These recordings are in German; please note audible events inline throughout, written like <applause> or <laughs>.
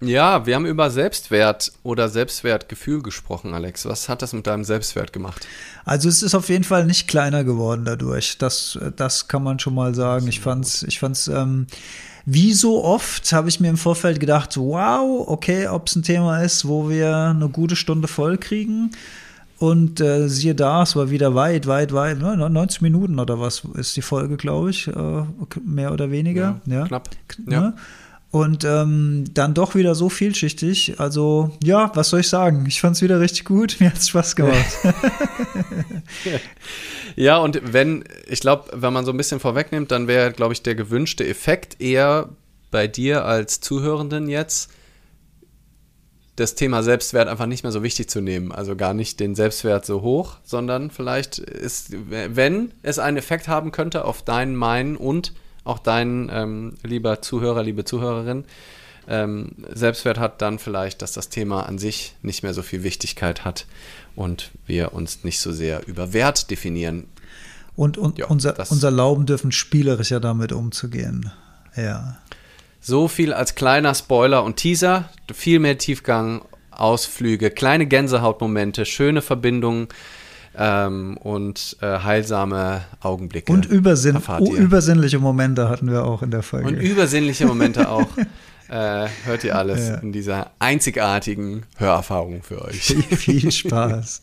Ja, wir haben über Selbstwert oder Selbstwertgefühl gesprochen, Alex. Was hat das mit deinem Selbstwert gemacht? Also es ist auf jeden Fall nicht kleiner geworden dadurch. Das, das kann man schon mal sagen. Ich fand's, ich fand's, ähm, wie so oft habe ich mir im Vorfeld gedacht, wow, okay, ob es ein Thema ist, wo wir eine gute Stunde voll kriegen. Und äh, siehe da, es war wieder weit, weit, weit, ne, 90 Minuten oder was ist die Folge, glaube ich, äh, mehr oder weniger. Ja, ja. knapp. Ne? Ja. Und ähm, dann doch wieder so vielschichtig. Also, ja, was soll ich sagen? Ich fand es wieder richtig gut. <laughs> Mir hat es Spaß gemacht. <laughs> <laughs> Ja, und wenn, ich glaube, wenn man so ein bisschen vorwegnimmt, dann wäre, glaube ich, der gewünschte Effekt eher bei dir als Zuhörenden jetzt, das Thema Selbstwert einfach nicht mehr so wichtig zu nehmen. Also gar nicht den Selbstwert so hoch, sondern vielleicht ist, wenn es einen Effekt haben könnte auf deinen, meinen und auch deinen, ähm, lieber Zuhörer, liebe Zuhörerin, ähm, Selbstwert hat, dann vielleicht, dass das Thema an sich nicht mehr so viel Wichtigkeit hat und wir uns nicht so sehr über Wert definieren. Und, und Ja, unser, uns erlauben dürfen, spielerischer damit umzugehen. Ja. So viel als kleiner Spoiler und Teaser, viel mehr Tiefgang, Ausflüge, kleine Gänsehautmomente, schöne Verbindungen ähm, und äh, heilsame Augenblicke. Und Übersinn, übersinnliche Momente hatten wir auch in der Folge. Und übersinnliche Momente auch. <laughs> Äh, hört ihr alles Ja. in dieser einzigartigen Hörerfahrung für euch. viel, viel Spaß.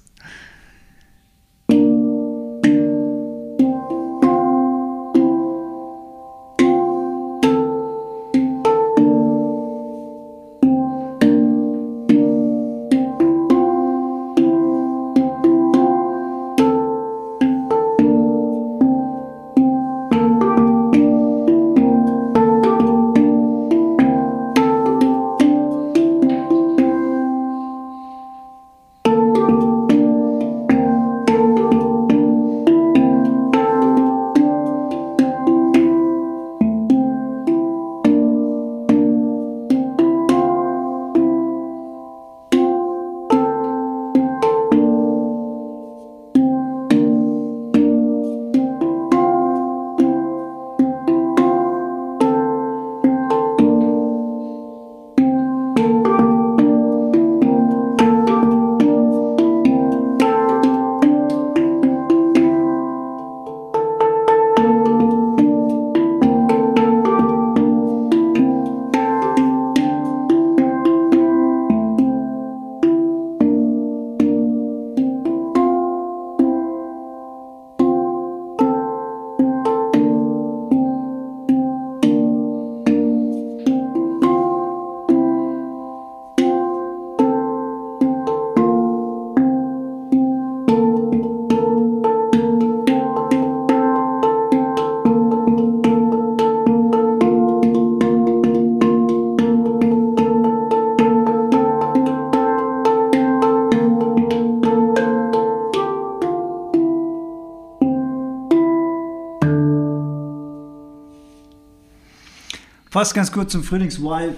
Passt ganz gut zum Frühlingsvibe.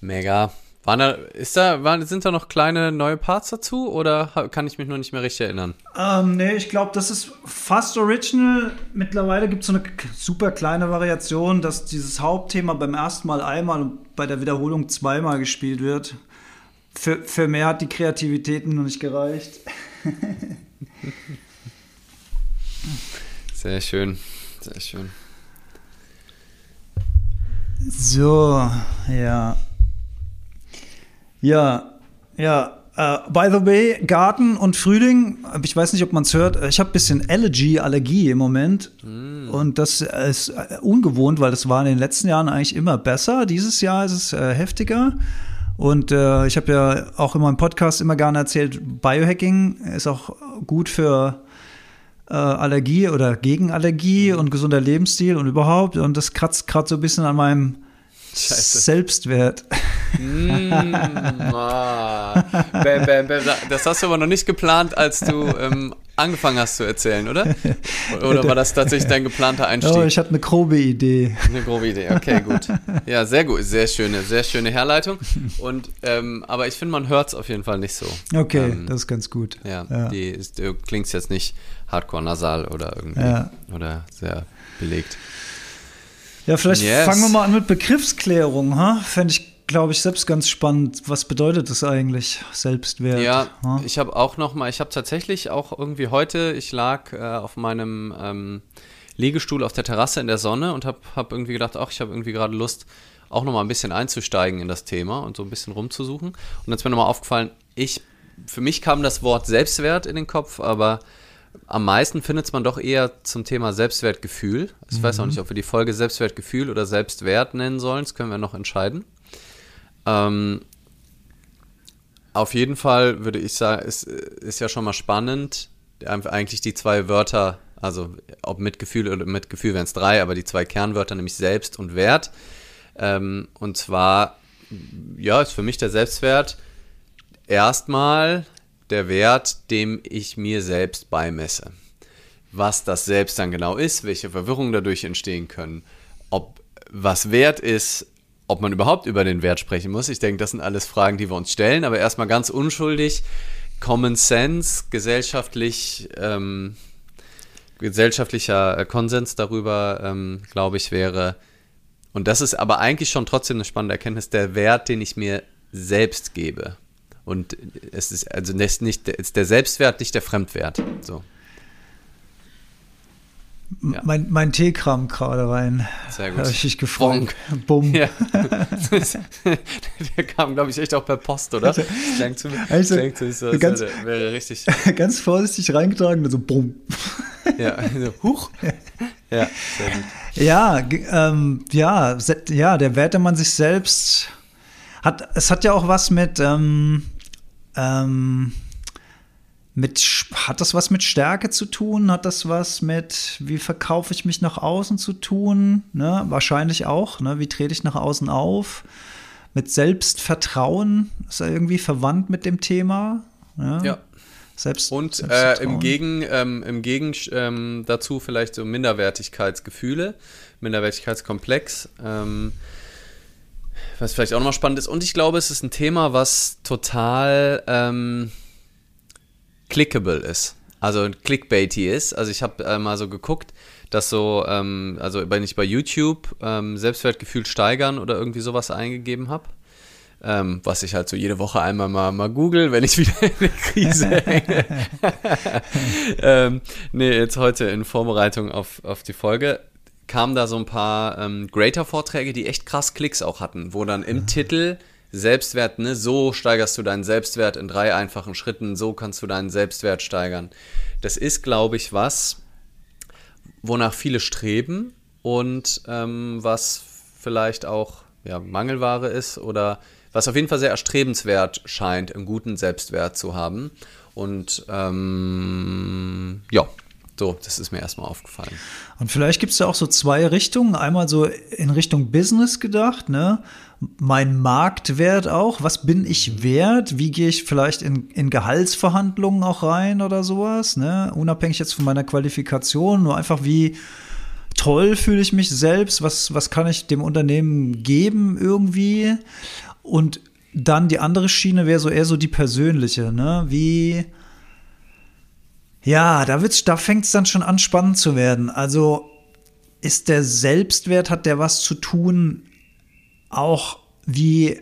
Mega. Waren da, ist da, waren, sind da noch kleine neue Parts dazu oder kann ich mich nur nicht mehr richtig erinnern? Ähm, nee, ich glaube, das ist fast original. Mittlerweile gibt es so eine super kleine Variation, dass dieses Hauptthema beim ersten Mal einmal und bei der Wiederholung zweimal gespielt wird. Für, für mehr hat die Kreativität noch nicht gereicht. <laughs> Sehr schön. Sehr schön. So, ja. Ja, ja. Äh, by the way, Garten und Frühling, ich weiß nicht, ob man es hört, ich habe ein bisschen Allergy, Allergie im Moment. Und das ist äh, ungewohnt, weil das war in den letzten Jahren eigentlich immer besser. Dieses Jahr ist es äh, heftiger. Und äh, ich habe ja auch in meinem Podcast immer gerne erzählt, Biohacking ist auch gut für äh, Allergie oder gegen Allergie und gesunder Lebensstil und überhaupt. Und das kratzt gerade so ein bisschen an meinem Scheiße. Selbstwert. Mm, ah. bam, bam, bam. Das hast du aber noch nicht geplant, als du ähm, angefangen hast zu erzählen, oder? Oder war das tatsächlich dein geplanter Einstieg? Oh, ich hatte eine grobe Idee. Eine grobe Idee, okay, gut. Ja, sehr gut, sehr schöne, sehr schöne Herleitung. Und, ähm, aber ich finde, man hört es auf jeden Fall nicht so. Okay, Ähm, das ist ganz gut. Ja, Ja. die ist, du klingst jetzt nicht hardcore nasal oder irgendwie Ja. oder sehr belegt. Ja, vielleicht Yes. fangen wir mal an mit Begriffsklärung, ha? Fände ich glaube ich, selbst ganz spannend. Was bedeutet das eigentlich, Selbstwert? Ja, ja? ich habe auch noch mal, ich habe tatsächlich auch irgendwie heute, ich lag äh, auf meinem ähm, Liegestuhl auf der Terrasse in der Sonne und habe hab irgendwie gedacht, ach, ich habe irgendwie gerade Lust, auch noch mal ein bisschen einzusteigen in das Thema und so ein bisschen rumzusuchen. Und dann ist mir noch mal aufgefallen, ich, für mich kam das Wort Selbstwert in den Kopf, aber am meisten findet man doch eher zum Thema Selbstwertgefühl. Ich mhm. weiß auch nicht, ob wir die Folge Selbstwertgefühl oder Selbstwert nennen sollen. Das können wir noch entscheiden. Ähm, auf jeden Fall würde ich sagen, ist, ist ja schon mal spannend, eigentlich die zwei Wörter, also ob Mitgefühl oder Mitgefühl wären es drei, aber die zwei Kernwörter, nämlich Selbst und Wert. Ähm, und zwar, ja, ist für mich der Selbstwert erstmal der Wert, dem ich mir selbst beimesse. Was das Selbst dann genau ist, welche Verwirrungen dadurch entstehen können, ob was wert ist, ob man überhaupt über den Wert sprechen muss. Ich denke, das sind alles Fragen, die wir uns stellen, aber erstmal ganz unschuldig. Common Sense, gesellschaftlich, ähm, gesellschaftlicher Konsens darüber, ähm, glaube ich, wäre, und das ist aber eigentlich schon trotzdem eine spannende Erkenntnis, der Wert, den ich mir selbst gebe. Und es ist also nicht, der Selbstwert, nicht der Fremdwert. So. Ja. Mein, mein Tee kam gerade rein. Sehr gut. Habe ich dich gefreut. Bumm. Ja. <laughs> Der kam, glaube ich, echt auch per Post, oder? Das klingt zu, also, klingt zu so, ganz, wäre, wäre richtig. Ganz vorsichtig reingetragen, so bumm. Ja, also, huch. <laughs> Ja, sehr gut. Ja, ähm, ja, ja, der Wert, den man sich selbst hat, es hat ja auch was mit, ähm, ähm, mit, hat das was mit Stärke zu tun? Hat das was mit, wie verkaufe ich mich nach außen zu tun? Ne? Wahrscheinlich auch. Ne? Wie trete ich nach außen auf? Mit Selbstvertrauen ist er irgendwie verwandt mit dem Thema. Ne? Ja. Selbst, und äh, im Gegen, ähm, im Gegen ähm, dazu vielleicht so Minderwertigkeitsgefühle, Minderwertigkeitskomplex. Ähm, was vielleicht auch nochmal spannend ist. Und ich glaube, es ist ein Thema, was total ähm, clickable ist. Also clickbaity ist. Also ich habe äh, mal so geguckt, dass so, ähm, also wenn ich bei YouTube ähm, Selbstwertgefühl steigern oder irgendwie sowas eingegeben habe, ähm, was ich halt so jede Woche einmal mal, mal google, wenn ich <laughs> wieder in eine Krise hänge. <laughs> ähm, nee, jetzt heute in Vorbereitung auf, auf die Folge kamen da so ein paar ähm, Greater-Vorträge, die echt krass Klicks auch hatten, wo dann im mhm. Titel Selbstwert, ne, so steigerst du deinen Selbstwert in drei einfachen Schritten, so kannst du deinen Selbstwert steigern. Das ist, glaube ich, was, wonach viele streben und ähm, was vielleicht auch ja, Mangelware ist oder was auf jeden Fall sehr erstrebenswert scheint, einen guten Selbstwert zu haben. Und ähm, ja, so, das ist mir erstmal aufgefallen. Und vielleicht gibt es ja auch so zwei Richtungen. Einmal so in Richtung Business gedacht, ne? Mein Marktwert auch. Was bin ich wert? Wie gehe ich vielleicht in, in Gehaltsverhandlungen auch rein oder sowas, ne? Unabhängig jetzt von meiner Qualifikation, nur einfach wie toll fühle ich mich selbst, was, was kann ich dem Unternehmen geben irgendwie? Und dann die andere Schiene wäre so eher so die persönliche, ne? Wie ja, da, wird's, da fängt es dann schon an, spannend zu werden. Also ist der Selbstwert, hat der was zu tun, auch wie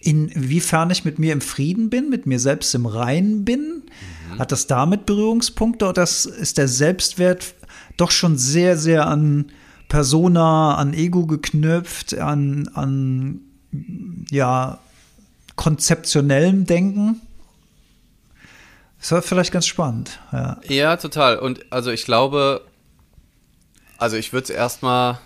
inwiefern ich mit mir im Frieden bin, mit mir selbst im Reinen bin? Mhm. Hat das damit Berührungspunkte oder ist der Selbstwert doch schon sehr, sehr an Persona, an Ego geknüpft, an, an ja, konzeptionellem Denken? Das war vielleicht ganz spannend. Ja, ja total. Und also ich glaube, also ich würde es erstmal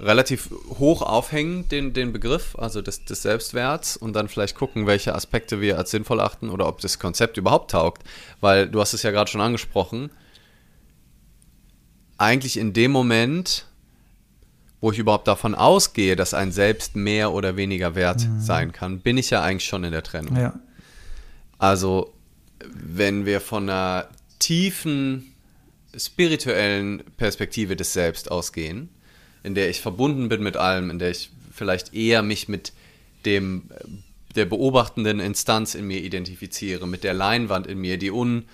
relativ hoch aufhängen, den, den Begriff, also des, des Selbstwerts, und dann vielleicht gucken, welche Aspekte wir als sinnvoll achten oder ob das Konzept überhaupt taugt. Weil du hast es ja gerade schon angesprochen, eigentlich in dem Moment, wo ich überhaupt davon ausgehe, dass ein Selbst mehr oder weniger wert mhm. sein kann, bin ich ja eigentlich schon in der Trennung. Ja. Also wenn wir von einer tiefen spirituellen Perspektive des Selbst ausgehen, in der ich verbunden bin mit allem, in der ich vielleicht eher mich mit dem der beobachtenden Instanz in mir identifiziere, mit der Leinwand in mir, die un,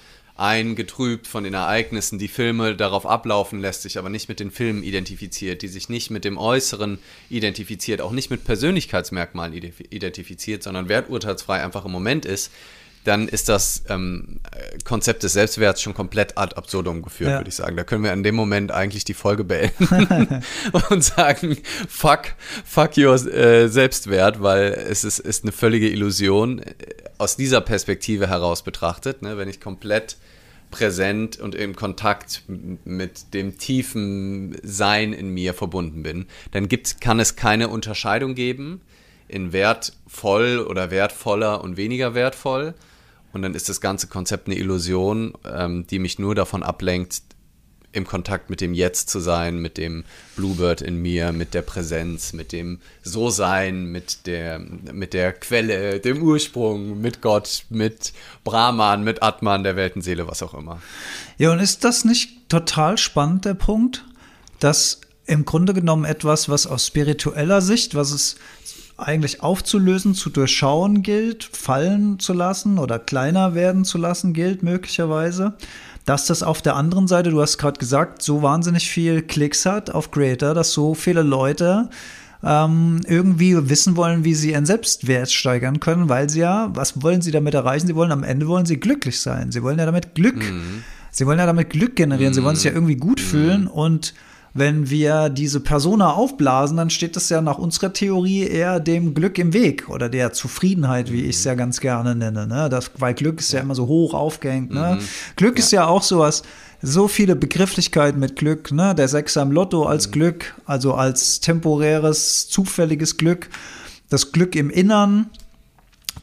eingetrübt von den Ereignissen, die Filme darauf ablaufen lässt, sich aber nicht mit den Filmen identifiziert, die sich nicht mit dem Äußeren identifiziert, auch nicht mit Persönlichkeitsmerkmalen identifiziert, sondern werturteilsfrei einfach im Moment ist, dann ist das ähm, Konzept des Selbstwerts schon komplett ad absurdum geführt, ja. würde ich sagen. Da können wir in dem Moment eigentlich die Folge beenden <laughs> und sagen, fuck, fuck your äh, Selbstwert, weil es ist, ist eine völlige Illusion äh, aus dieser Perspektive heraus betrachtet, ne, wenn ich komplett präsent und im Kontakt mit dem tiefen Sein in mir verbunden bin, dann gibt's, kann es keine Unterscheidung geben in wertvoll oder wertvoller und weniger wertvoll, und dann ist das ganze Konzept eine Illusion, ähm, die mich nur davon ablenkt, im Kontakt mit dem Jetzt zu sein, mit dem Bluebird in mir, mit der Präsenz, mit dem So-Sein, mit der, mit der Quelle, dem Ursprung, mit Gott, mit Brahman, mit Atman, der Weltenseele, was auch immer. Ja, und ist das nicht total spannend, der Punkt, dass im Grunde genommen etwas, was aus spiritueller Sicht, was es eigentlich aufzulösen, zu durchschauen gilt, fallen zu lassen oder kleiner werden zu lassen gilt möglicherweise. Dass das auf der anderen Seite, du hast gerade gesagt, so wahnsinnig viel Klicks hat auf Creator, dass so viele Leute ähm, irgendwie wissen wollen, wie sie ihren Selbstwert steigern können, weil sie ja, was wollen sie damit erreichen? Sie wollen am Ende wollen sie glücklich sein. Sie wollen ja damit Glück, mhm. sie wollen ja damit Glück generieren, mhm. sie wollen sich ja irgendwie gut mhm. fühlen und wenn wir diese Persona aufblasen, dann steht das ja nach unserer Theorie eher dem Glück im Weg oder der Zufriedenheit, wie ich es ja ganz gerne nenne. Ne? Das, weil Glück ist ja immer so hoch aufgehängt. Ne? Mhm. Glück ja. ist ja auch sowas, so viele Begrifflichkeiten mit Glück. Ne? Der Sechser im Lotto als mhm. Glück, also als temporäres, zufälliges Glück. Das Glück im Innern,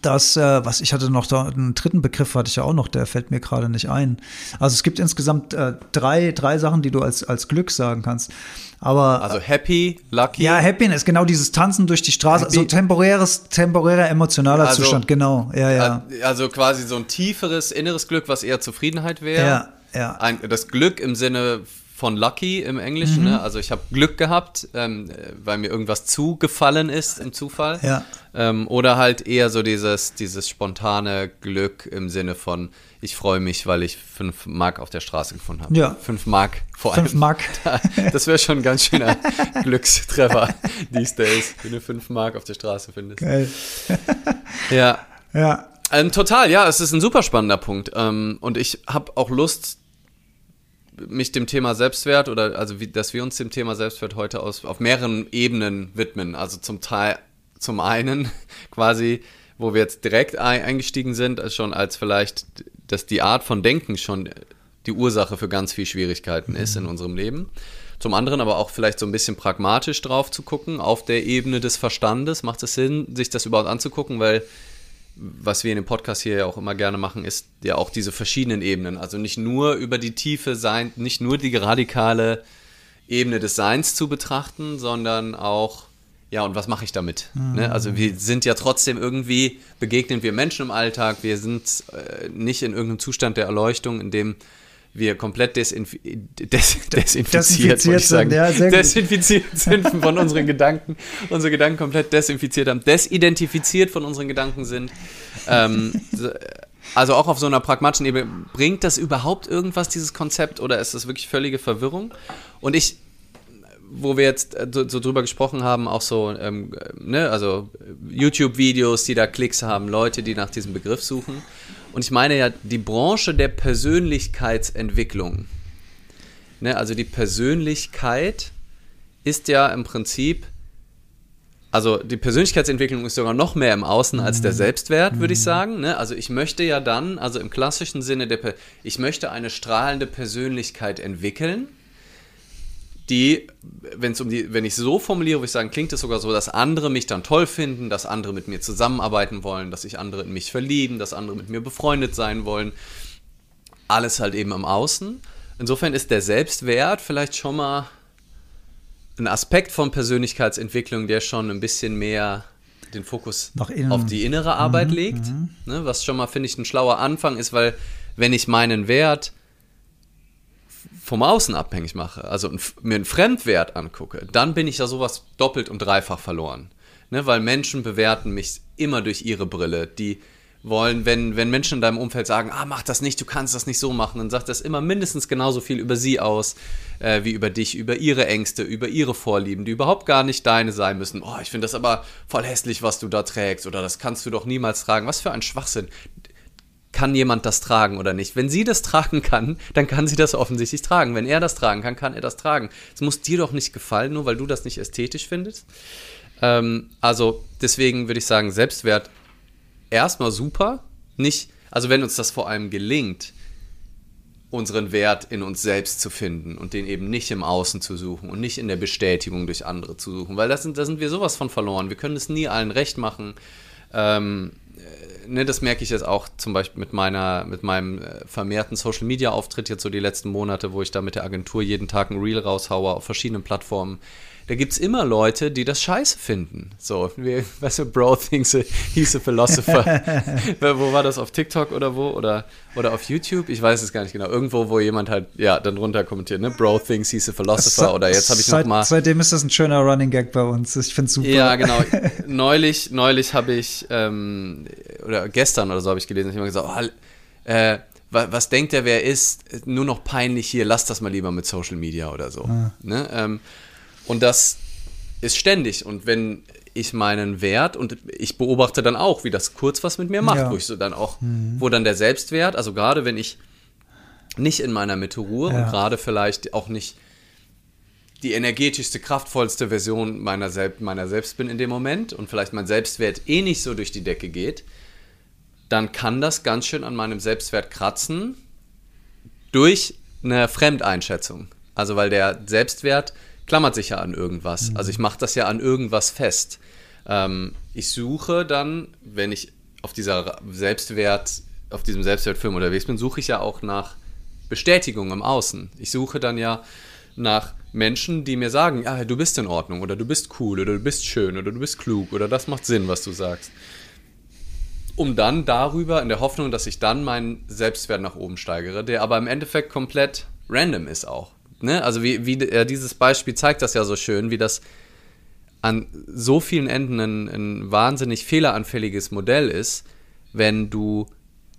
das, äh, was ich hatte noch da, einen dritten Begriff hatte ich ja auch noch, der fällt mir gerade nicht ein. Also es gibt insgesamt äh, drei, drei Sachen, die du als, als Glück sagen kannst. Aber also happy, lucky. Ja, Happiness, genau dieses Tanzen durch die Straße, happy. so temporäres, temporärer emotionaler also, Zustand, genau. Ja, ja. Also quasi so ein tieferes inneres Glück, was eher Zufriedenheit wäre. Ja, ja. Ein, das Glück im Sinne von Lucky im Englischen. Mhm. Ne? Also ich habe Glück gehabt, ähm, weil mir irgendwas zugefallen ist im Zufall. Ja. Ähm, oder halt eher so dieses, dieses spontane Glück im Sinne von, ich freue mich, weil ich fünf Mark auf der Straße gefunden habe. Ja. Fünf Mark vor allem. Fünf Mark. <laughs> das wäre schon ein ganz schöner <laughs> Glückstreffer these days, wenn du fünf Mark auf der Straße findest. Geil. <laughs> ja. Ja. Ähm, total, ja, es ist ein super spannender Punkt. Ähm, und ich habe auch Lust, mich dem Thema Selbstwert oder also wie, dass wir uns dem Thema Selbstwert heute aus, auf mehreren Ebenen widmen. Also zum Teil, zum einen <laughs> quasi, wo wir jetzt direkt eingestiegen sind, schon als vielleicht, dass die Art von Denken schon die Ursache für ganz viel Schwierigkeiten ist in mhm. unserem Leben. Zum anderen aber auch vielleicht so ein bisschen pragmatisch drauf zu gucken, auf der Ebene des Verstandes. Macht es Sinn, sich das überhaupt anzugucken, weil was wir in dem Podcast hier ja auch immer gerne machen, ist ja auch diese verschiedenen Ebenen. Also nicht nur über die Tiefe sein, nicht nur die radikale Ebene des Seins zu betrachten, sondern auch, ja, und was mache ich damit? Mhm. Ne? Also wir sind ja trotzdem irgendwie, begegnen wir Menschen im Alltag, wir sind äh, nicht in irgendeinem Zustand der Erleuchtung, in dem wir komplett desinf des desinfiziert, desinfiziert sagen, ja, desinfiziert sind von unseren Gedanken, unsere Gedanken komplett desinfiziert haben, desidentifiziert von unseren Gedanken sind. Ähm, also auch auf so einer pragmatischen Ebene, bringt das überhaupt irgendwas, dieses Konzept, oder ist das wirklich völlige Verwirrung? Und ich, wo wir jetzt äh, so, so drüber gesprochen haben, auch so, ähm, ne, also YouTube-Videos, die da Klicks haben, Leute, die nach diesem Begriff suchen. Und ich meine ja die Branche der Persönlichkeitsentwicklung. Ne, also die Persönlichkeit ist ja im Prinzip, also die Persönlichkeitsentwicklung ist sogar noch mehr im Außen als der mhm. Selbstwert, würde ich mhm. sagen. Ne? Also ich möchte ja dann, also im klassischen Sinne, der, ich möchte eine strahlende Persönlichkeit entwickeln die, wenn es um die, wenn ich so formuliere, würde ich sagen, klingt es sogar so, dass andere mich dann toll finden, dass andere mit mir zusammenarbeiten wollen, dass sich andere in mich verlieben, dass andere mit mir befreundet sein wollen. Alles halt eben im Außen. Insofern ist der Selbstwert vielleicht schon mal ein Aspekt von Persönlichkeitsentwicklung, der schon ein bisschen mehr den Fokus auf die innere Arbeit mhm, legt. Mhm. Ne, was schon mal, finde ich, ein schlauer Anfang ist, weil wenn ich meinen Wert vom Außen abhängig mache, also mir einen Fremdwert angucke, dann bin ich ja sowas doppelt und dreifach verloren. Ne, weil Menschen bewerten mich immer durch ihre Brille. Die wollen, wenn, wenn Menschen in deinem Umfeld sagen, ah, mach das nicht, du kannst das nicht so machen, dann sagt das immer mindestens genauso viel über sie aus, äh, wie über dich, über ihre Ängste, über ihre Vorlieben, die überhaupt gar nicht deine sein müssen. Oh, ich finde das aber voll hässlich, was du da trägst, oder das kannst du doch niemals tragen. Was für ein Schwachsinn. Kann jemand das tragen oder nicht? Wenn sie das tragen kann, dann kann sie das offensichtlich tragen. Wenn er das tragen kann, kann er das tragen. Es muss dir doch nicht gefallen, nur weil du das nicht ästhetisch findest. Ähm, also deswegen würde ich sagen, Selbstwert erstmal super. Nicht, also wenn uns das vor allem gelingt, unseren Wert in uns selbst zu finden und den eben nicht im Außen zu suchen und nicht in der Bestätigung durch andere zu suchen, weil das sind, da sind wir sowas von verloren. Wir können es nie allen recht machen. Ähm, äh, ne, das merke ich jetzt auch zum Beispiel mit meiner, mit meinem äh, vermehrten Social Media Auftritt jetzt so die letzten Monate, wo ich da mit der Agentur jeden Tag ein Reel raushaue auf verschiedenen Plattformen da gibt es immer Leute, die das scheiße finden. So, wie, <laughs> weißt du, Bro thinks he's a philosopher. <laughs> wo war das? Auf TikTok oder wo? Oder, oder auf YouTube? Ich weiß es gar nicht genau. Irgendwo, wo jemand halt, ja, dann runter kommentiert, ne? Bro thinks he's a philosopher. Oder jetzt habe ich noch mal. Seitdem ist das ein schöner Running Gag bei uns. Ich finde es super. Ja, genau. <laughs> neulich, neulich habe ich, ähm, oder gestern oder so habe ich gelesen, ich habe gesagt, oh, äh, was denkt er, wer ist? Nur noch peinlich hier, lass das mal lieber mit Social Media oder so. Ah. Ne? Ähm, und das ist ständig. Und wenn ich meinen Wert und ich beobachte dann auch, wie das kurz was mit mir macht, ja. wo ich so dann auch, mhm. wo dann der Selbstwert, also gerade wenn ich nicht in meiner Mitte ruhe ja. und gerade vielleicht auch nicht die energetischste, kraftvollste Version meiner, Sel meiner selbst bin in dem Moment und vielleicht mein Selbstwert eh nicht so durch die Decke geht, dann kann das ganz schön an meinem Selbstwert kratzen durch eine Fremdeinschätzung. Also weil der Selbstwert klammert sich ja an irgendwas. Mhm. Also ich mache das ja an irgendwas fest. Ähm, ich suche dann, wenn ich auf dieser Selbstwert, auf diesem Selbstwertfilm unterwegs bin, suche ich ja auch nach Bestätigung im Außen. Ich suche dann ja nach Menschen, die mir sagen, ja, du bist in Ordnung oder du bist cool oder du bist schön oder du bist klug oder das macht Sinn, was du sagst. Um dann darüber, in der Hoffnung, dass ich dann meinen Selbstwert nach oben steigere, der aber im Endeffekt komplett random ist auch ne, also wie, wie äh, dieses Beispiel zeigt das ja so schön, wie das an so vielen Enden ein, ein wahnsinnig fehleranfälliges Modell ist, wenn du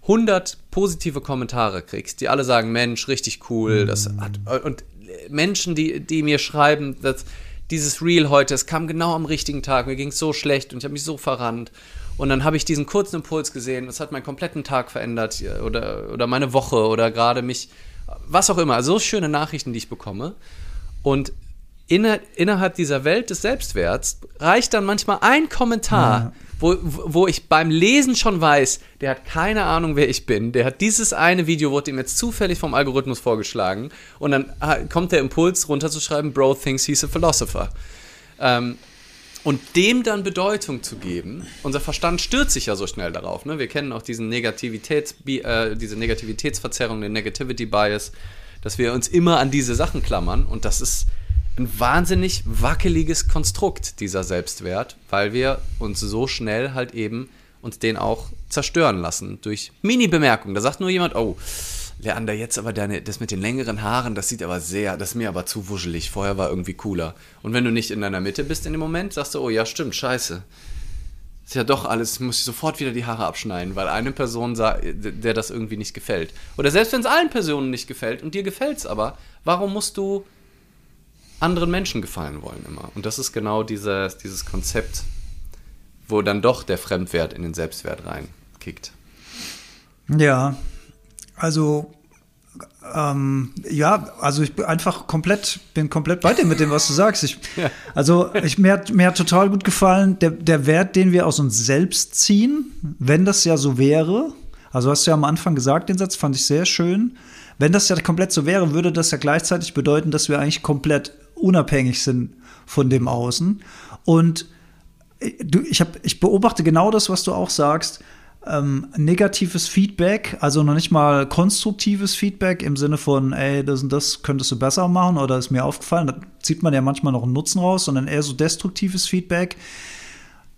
100 positive Kommentare kriegst, die alle sagen, Mensch, richtig cool, das mhm. hat, und Menschen, die, die mir schreiben, dass dieses Reel heute, es kam genau am richtigen Tag, mir ging es so schlecht und ich habe mich so verrannt. Und dann habe ich diesen kurzen Impuls gesehen, das hat meinen kompletten Tag verändert oder, oder meine Woche oder gerade mich was auch immer. So schöne Nachrichten, die ich bekomme. Und inner, innerhalb dieser Welt des Selbstwerts reicht dann manchmal ein Kommentar, ja. wo, wo ich beim Lesen schon weiß, der hat keine Ahnung, wer ich bin. Der hat dieses eine Video, wurde ihm jetzt zufällig vom Algorithmus vorgeschlagen. Und dann kommt der Impuls runterzuschreiben, Bro thinks he's a philosopher. Ähm, und dem dann Bedeutung zu geben, unser Verstand stürzt sich ja so schnell darauf. Ne? Wir kennen auch diesen Negativitäts, äh, diese Negativitätsverzerrung, den Negativity Bias, dass wir uns immer an diese Sachen klammern. Und das ist ein wahnsinnig wackeliges Konstrukt, dieser Selbstwert, weil wir uns so schnell halt eben uns den auch zerstören lassen durch Mini-Bemerkungen. Da sagt nur jemand, oh, Leander, jetzt aber deine, das mit den längeren Haaren, das sieht aber sehr, das ist mir aber zu wuschelig. Vorher war irgendwie cooler. Und wenn du nicht in deiner Mitte bist in dem Moment, sagst du, oh ja, stimmt, scheiße. Ist ja doch alles, muss ich sofort wieder die Haare abschneiden, weil eine Person, der das irgendwie nicht gefällt. Oder selbst wenn es allen Personen nicht gefällt und dir gefällt es aber, warum musst du anderen Menschen gefallen wollen immer? Und das ist genau dieses, dieses Konzept, wo dann doch der Fremdwert in den Selbstwert reinkickt. Ja, also ähm, ja, also ich bin einfach komplett, bin komplett bei dir mit dem, was du sagst. Ich, ja. Also ich, mir, hat, mir hat total gut gefallen, der, der Wert, den wir aus uns selbst ziehen, wenn das ja so wäre. Also hast du ja am Anfang gesagt, den Satz fand ich sehr schön. Wenn das ja komplett so wäre, würde das ja gleichzeitig bedeuten, dass wir eigentlich komplett unabhängig sind von dem Außen. Und äh, du, ich, hab, ich beobachte genau das, was du auch sagst ähm, negatives Feedback, also noch nicht mal konstruktives Feedback im Sinne von, ey, das und das könntest du besser machen oder ist mir aufgefallen, da zieht man ja manchmal noch einen Nutzen raus, sondern eher so destruktives Feedback.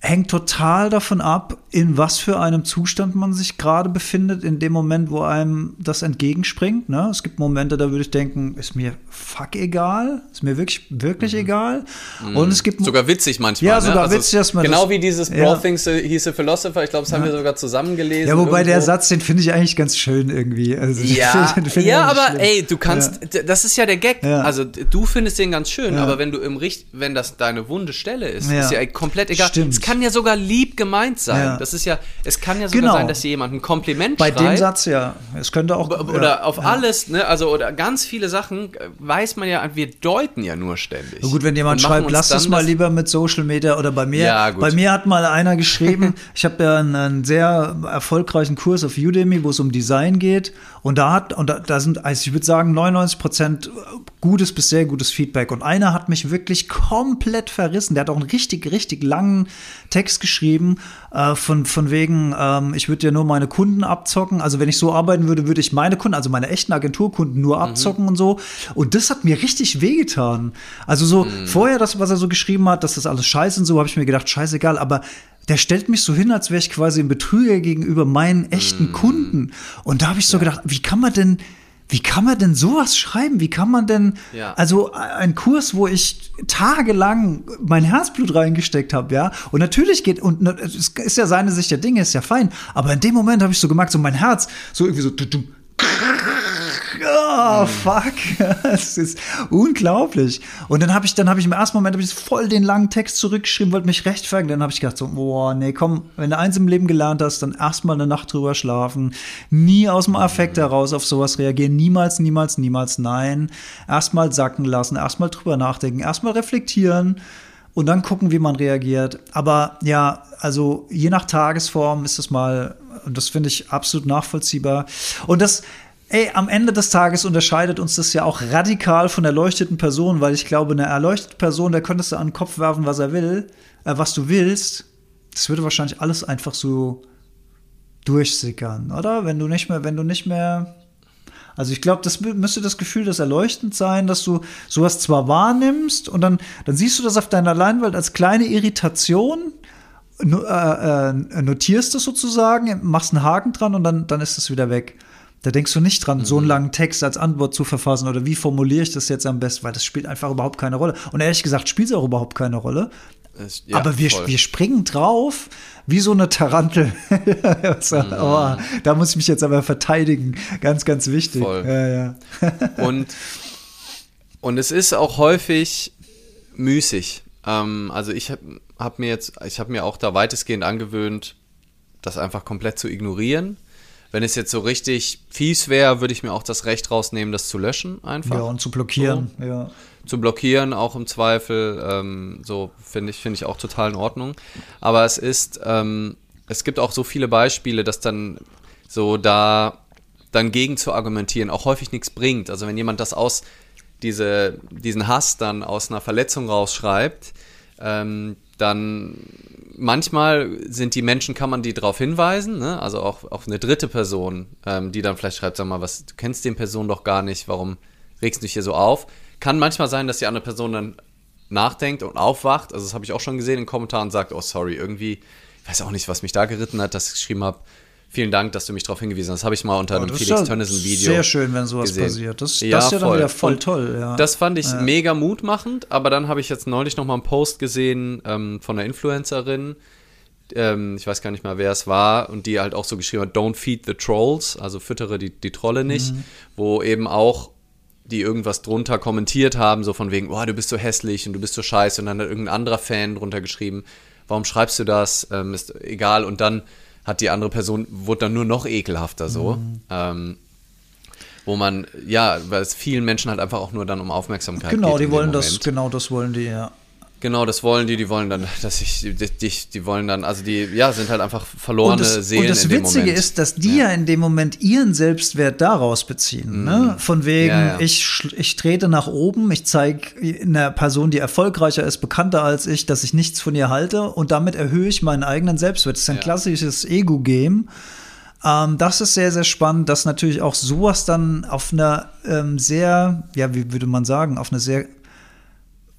Hängt total davon ab, in was für einem Zustand man sich gerade befindet, in dem Moment, wo einem das entgegenspringt. Ne? Es gibt Momente, da würde ich denken, ist mir fuck egal, ist mir wirklich, wirklich mhm. egal. Mhm. Und es gibt sogar witzig manchmal. Ja, ne? sogar ne? also witzig, dass man Genau das, wie dieses Bro ja. thinks he's a philosopher, ich glaube, das haben wir sogar zusammen gelesen. Ja, wobei irgendwo. der Satz, den finde ich eigentlich ganz schön irgendwie. Also, <laughs> ja, ja aber schlimm. ey, du kannst, ja. das ist ja der Gag. Ja. Also du findest den ganz schön, aber wenn du im Richt, wenn das deine wunde Stelle ist, ist ja komplett egal. Stimmt. Es kann ja sogar lieb gemeint sein. Das ist ja, es kann ja sogar genau. sein, dass dir jemand ein Kompliment Bei schreibt. Bei dem Satz ja. Es könnte auch. Oder ja, auf ja. alles, ne? Also, oder ganz viele Sachen äh, weiß man ja, wir deuten ja nur ständig. Na gut, wenn jemand schreibt, lass es mal lieber mit Social Media oder bei mir. Ja, bei mir hat mal einer geschrieben, <laughs> ich habe ja einen, einen, sehr erfolgreichen Kurs auf Udemy, wo es um Design geht. Und da hat, und da, da sind, also ich würde sagen, 99 Prozent gutes bis sehr gutes Feedback. Und einer hat mich wirklich komplett verrissen. Der hat auch einen richtig, richtig langen Text geschrieben, äh, von, von wegen, ähm, ich würde ja nur meine Kunden abzocken. Also wenn ich so arbeiten würde, würde ich meine Kunden, also meine echten Agenturkunden nur mhm. abzocken mhm. und so. Und das hat mir richtig wehgetan. Also so mhm. vorher, das, was er so geschrieben hat, dass das alles scheiße und so, habe ich mir gedacht, scheißegal, aber der stellt mich so hin, als wäre ich quasi ein Betrüger gegenüber meinen echten mm. Kunden. Und da habe ich so ja. gedacht, wie kann man denn, wie kann man denn sowas schreiben? Wie kann man denn, ja. also ein Kurs, wo ich tagelang mein Herzblut reingesteckt habe, ja? Und natürlich geht, und es ist ja seine Sicht der Dinge, ist ja fein, aber in dem Moment habe ich so gemerkt, so mein Herz, so irgendwie so, oh, fuck, <laughs> das ist unglaublich. Und dann habe ich, dann habe ich im ersten Moment ich voll den langen Text zurückgeschrieben, wollte mich rechtfertigen. Dann habe ich gedacht so, boah, nee, komm, wenn du eins im Leben gelernt hast, dann erstmal eine Nacht drüber schlafen, nie aus dem Affekt heraus auf sowas reagieren, niemals, niemals, niemals, nein. Erstmal sacken lassen, erstmal drüber nachdenken, erstmal reflektieren und dann gucken, wie man reagiert. Aber ja, also je nach Tagesform ist es mal, und das finde ich absolut nachvollziehbar. Und das, Ey, am Ende des Tages unterscheidet uns das ja auch radikal von erleuchteten Personen, weil ich glaube, eine erleuchtete Person, der könntest du an den Kopf werfen, was er will, äh, was du willst. Das würde wahrscheinlich alles einfach so durchsickern, oder? Wenn du nicht mehr, wenn du nicht mehr. Also ich glaube, das müsste das Gefühl des Erleuchtens sein, dass du sowas zwar wahrnimmst und dann, dann siehst du das auf deiner Leinwand als kleine Irritation, äh, äh, notierst es sozusagen, machst einen Haken dran und dann, dann ist es wieder weg. Da denkst du nicht dran, mhm. so einen mhm. langen Text als Antwort zu verfassen oder wie formuliere ich das jetzt am besten, weil das spielt einfach überhaupt keine Rolle. Und ehrlich gesagt spielt es auch überhaupt keine Rolle. Es, ja, Aber wir, wir springen drauf wie so eine Tarantel. so, <laughs> mhm. oh, da muss ich mich jetzt aber verteidigen. Ganz, ganz wichtig. Voll. Ja, ja. <laughs> und, und es ist auch häufig müßig. Ähm, also ich habe hab mir jetzt, ich habe mir auch da weitestgehend angewöhnt, das einfach komplett zu ignorieren wenn es jetzt so richtig fies wäre, würde ich mir auch das Recht rausnehmen, das zu löschen einfach. Ja, und zu blockieren, so. ja. Zu blockieren, auch im Zweifel, ähm, so finde ich, finde ich auch total in Ordnung. Aber es ist, ähm, es gibt auch so viele Beispiele, dass dann so da dann gegen zu argumentieren auch häufig nichts bringt. Also wenn jemand das aus, diese, diesen Hass dann aus einer Verletzung rausschreibt, ähm, dann manchmal sind die Menschen, kann man die darauf hinweisen, ne? also auch auf eine dritte Person, ähm, die dann vielleicht schreibt, sag mal, was, du kennst den Person doch gar nicht, warum regst du dich hier so auf? Kann manchmal sein, dass die andere Person dann nachdenkt und aufwacht, also das habe ich auch schon gesehen in Kommentaren sagt, oh sorry, irgendwie, ich weiß auch nicht, was mich da geritten hat, dass ich geschrieben habe, Vielen Dank, dass du mich darauf hingewiesen hast. Das habe ich mal unter oh, einem Felix Tönnissen-Video. Sehr schön, wenn sowas gesehen. passiert. Das, ja, das ist ja dann wieder voll Und toll. Ja. Das fand ich ja. mega mutmachend, aber dann habe ich jetzt neulich noch mal einen Post gesehen ähm, von einer Influencerin. Ähm, ich weiß gar nicht mal, wer es war, und die halt auch so geschrieben hat: Don't feed the trolls, also füttere die, die Trolle nicht, mhm. wo eben auch die irgendwas drunter kommentiert haben, so von wegen, oh, du bist so hässlich und du bist so scheiße, und dann hat irgendein anderer Fan drunter geschrieben, warum schreibst du das? Ähm, ist egal. Und dann hat die andere Person, wurde dann nur noch ekelhafter so. Mhm. Ähm, wo man, ja, weil es vielen Menschen halt einfach auch nur dann um Aufmerksamkeit genau, geht. Genau, die wollen das, genau das wollen die, ja. Genau, das wollen die, die wollen dann, <laughs> dass ich dich, die wollen dann, also die, ja, sind halt einfach verlorene und das, Seelen. Und das Witzige ist, dass die ja. ja. in dem Moment ihren Selbstwert daraus beziehen. Ne? Mhm. Ne? Von wegen, ja, ja. Ich, ich trete nach oben, ich zeige einer Person, die erfolgreicher ist, bekannter als ich, dass ich nichts von ihr halte und damit erhöhe ich meinen eigenen Selbstwert. Das ist ein klassisches Ego-Game. Ähm, das ist sehr, sehr spannend, dass natürlich auch sowas dann auf einer ähm, sehr, ja, wie würde man sagen, auf einer sehr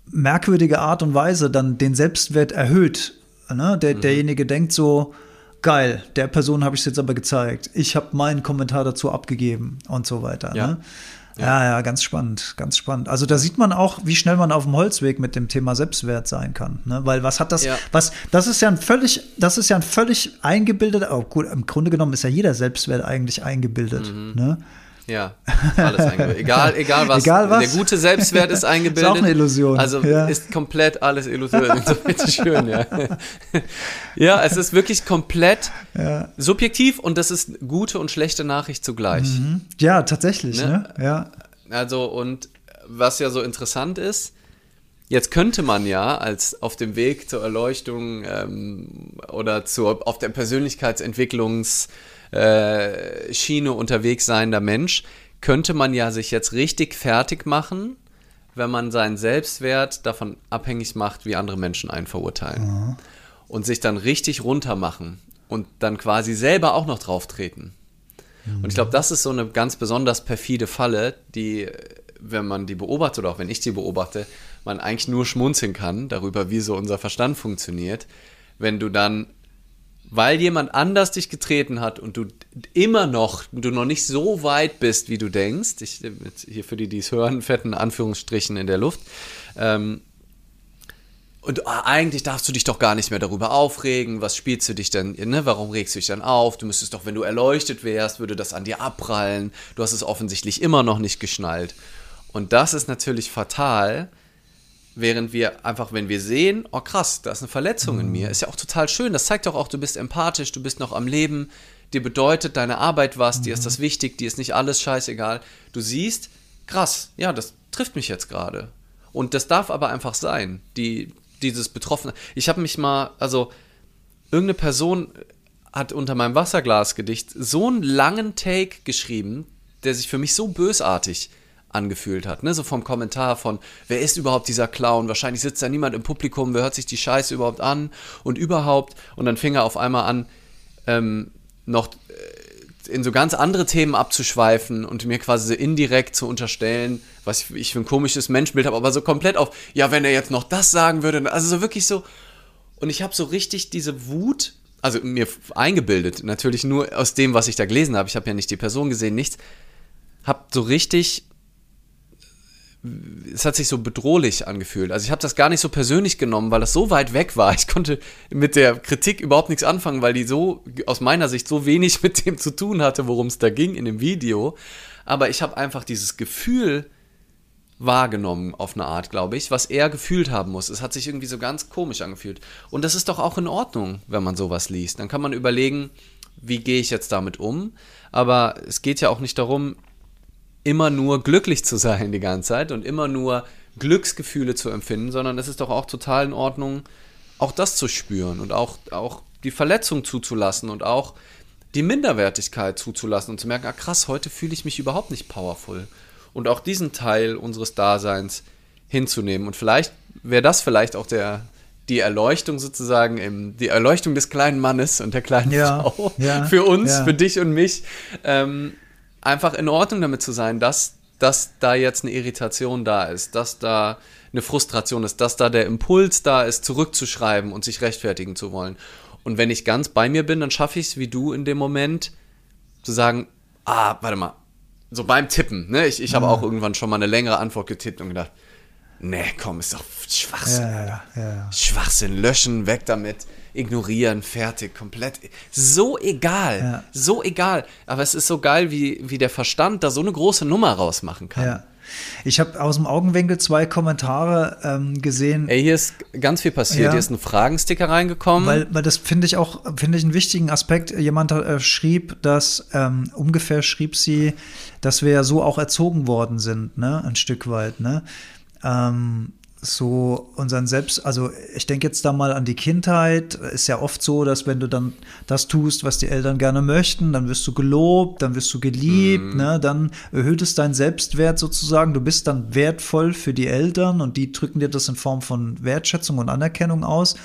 merkwürdige Art und Weise dann den Selbstwert erhöht. Ne? Der, mhm. Derjenige denkt so, geil, der Person habe ich es jetzt aber gezeigt. Ich habe meinen Kommentar dazu abgegeben und so weiter. Ja. Ne? Ja. ja, ganz spannend, ganz spannend. Also da sieht man auch, wie schnell man auf dem Holzweg mit dem Thema Selbstwert sein kann. Ne? Weil was hat das, Ja. was, das ist ja ein völlig, das ist ja ein völlig eingebildeter, oh gut, im Grunde genommen ist ja jeder Selbstwert eigentlich eingebildet. Mhm. Ne? Ja, alles eingebildet. Egal, egal was. Egal was. Der gute Selbstwert ist eingebildet. <laughs> Ist auch eine Illusion, Also ja. ist komplett alles Illusion. <laughs> So schön, ja. <laughs> Ja, es ist wirklich komplett subjektiv und das ist gute und schlechte Nachricht zugleich. Ja, tatsächlich, Ne? ne? Ja. Also, und was ja so interessant ist, jetzt könnte man ja als auf dem Weg zur Erleuchtung ähm, oder zur, auf der Persönlichkeitsentwicklungsschiene äh, Schiene unterwegs seiender Mensch, könnte man ja sich jetzt richtig fertig machen, wenn man seinen Selbstwert davon abhängig macht, wie andere Menschen einen verurteilen. Und sich dann richtig runter machen und dann quasi selber auch noch drauf treten. Und ich glaube, das ist so eine ganz besonders perfide Falle, die, wenn man die beobachtet oder auch wenn ich die beobachte, man eigentlich nur schmunzeln kann darüber, wie so unser Verstand funktioniert, wenn du dann, weil jemand anders dich getreten hat und du immer noch, du noch nicht so weit bist, wie du denkst, ich, hier für die, die es hören, fetten Anführungsstrichen in der Luft, ähm, und ah, eigentlich darfst du dich doch gar nicht mehr darüber aufregen. Was spielst du dich denn, ne? Warum regst du dich dann auf? Du müsstest doch, wenn du erleuchtet wärst, würde das an dir abprallen. Du hast es offensichtlich immer noch nicht geschnallt. Und das ist natürlich fatal, während wir einfach, wenn wir sehen, oh krass, da ist eine Verletzung in mir, ist ja auch total schön. Das zeigt doch auch, du bist empathisch, du bist noch am Leben. Dir bedeutet deine Arbeit was, dir ist das wichtig, dir ist nicht alles scheißegal. Du siehst, krass, ja, das trifft mich jetzt gerade. Und das darf aber einfach sein, die, dieses Betroffene. Ich habe mich mal, also irgendeine Person hat unter meinem Wasserglasgedicht so einen langen Take geschrieben, der sich für mich so bösartig angefühlt hat. Ne? So vom Kommentar von, wer ist überhaupt dieser Clown? Wahrscheinlich sitzt da niemand im Publikum, wer hört sich die Scheiße überhaupt an? Und überhaupt, und dann fing er auf einmal an, ähm, noch äh, in so ganz andere Themen abzuschweifen und mir quasi indirekt zu unterstellen, was ich, ich für ein komisches Menschbild habe, aber so komplett auf, ja, wenn er jetzt noch das sagen würde, also so wirklich so. Und ich habe so richtig diese Wut, also mir eingebildet, natürlich nur aus dem, was ich da gelesen habe, ich habe ja nicht die Person gesehen, nichts, habe so richtig es hat sich so bedrohlich angefühlt. Also ich habe das gar nicht so persönlich genommen, weil das so weit weg war. Ich konnte mit der Kritik überhaupt nichts anfangen, weil die so aus meiner Sicht so wenig <laughs> mit dem zu tun hatte, worum es da ging in dem Video. Aber ich habe einfach dieses Gefühl wahrgenommen auf eine Art, glaube ich, was er gefühlt haben muss. Es hat sich irgendwie so ganz komisch angefühlt. Und das ist doch auch in Ordnung, wenn man sowas liest. Dann kann man überlegen, wie gehe ich jetzt damit um. Aber es geht ja auch nicht darum, immer nur glücklich zu sein die ganze Zeit und immer nur Glücksgefühle zu empfinden, sondern es ist doch auch total in Ordnung, auch das zu spüren und auch, auch die Verletzung zuzulassen und auch die Minderwertigkeit zuzulassen und zu merken, ah krass, heute fühle ich mich überhaupt nicht powerful. Und auch diesen Teil unseres Daseins hinzunehmen. Und vielleicht wäre das vielleicht auch der, die Erleuchtung sozusagen, im, die Erleuchtung des kleinen Mannes und der kleinen Ja, Frau ja, <laughs> für uns, ja. für dich und mich, ähm, einfach in Ordnung damit zu sein, dass, dass da jetzt eine Irritation da ist, dass da eine Frustration ist, dass da der Impuls da ist, zurückzuschreiben und sich rechtfertigen zu wollen. Und wenn ich ganz bei mir bin, dann schaffe ich es wie du in dem Moment zu sagen, ah, warte mal, so beim Tippen, ne? Ich, ich habe auch irgendwann schon mal eine längere Antwort getippt und gedacht, nee, komm, ist doch Schwachsinn. Ja, ja, ja. Schwachsinn, löschen, weg damit, ignorieren, fertig, komplett. So egal, Ja. so egal. Aber es ist so geil, wie, wie der Verstand da so eine große Nummer rausmachen kann. ja. Ich habe aus dem Augenwinkel zwei Kommentare ähm, gesehen. Ey, hier ist ganz viel passiert. Ja. Hier ist ein Fragensticker reingekommen. Weil, weil das finde ich auch, finde ich einen wichtigen Aspekt. Jemand äh, schrieb, dass ähm, ungefähr schrieb sie, dass wir ja so auch erzogen worden sind, ne, ein Stück weit, ne. Ähm, so unseren Selbst, also ich denke jetzt da mal an die Kindheit, ist ja oft so, dass wenn du dann das tust, was die Eltern gerne möchten, dann wirst du gelobt, dann wirst du geliebt, ne, dann erhöht es deinen Selbstwert sozusagen, du bist dann wertvoll für die Eltern und die drücken dir das in Form von Wertschätzung und Anerkennung aus.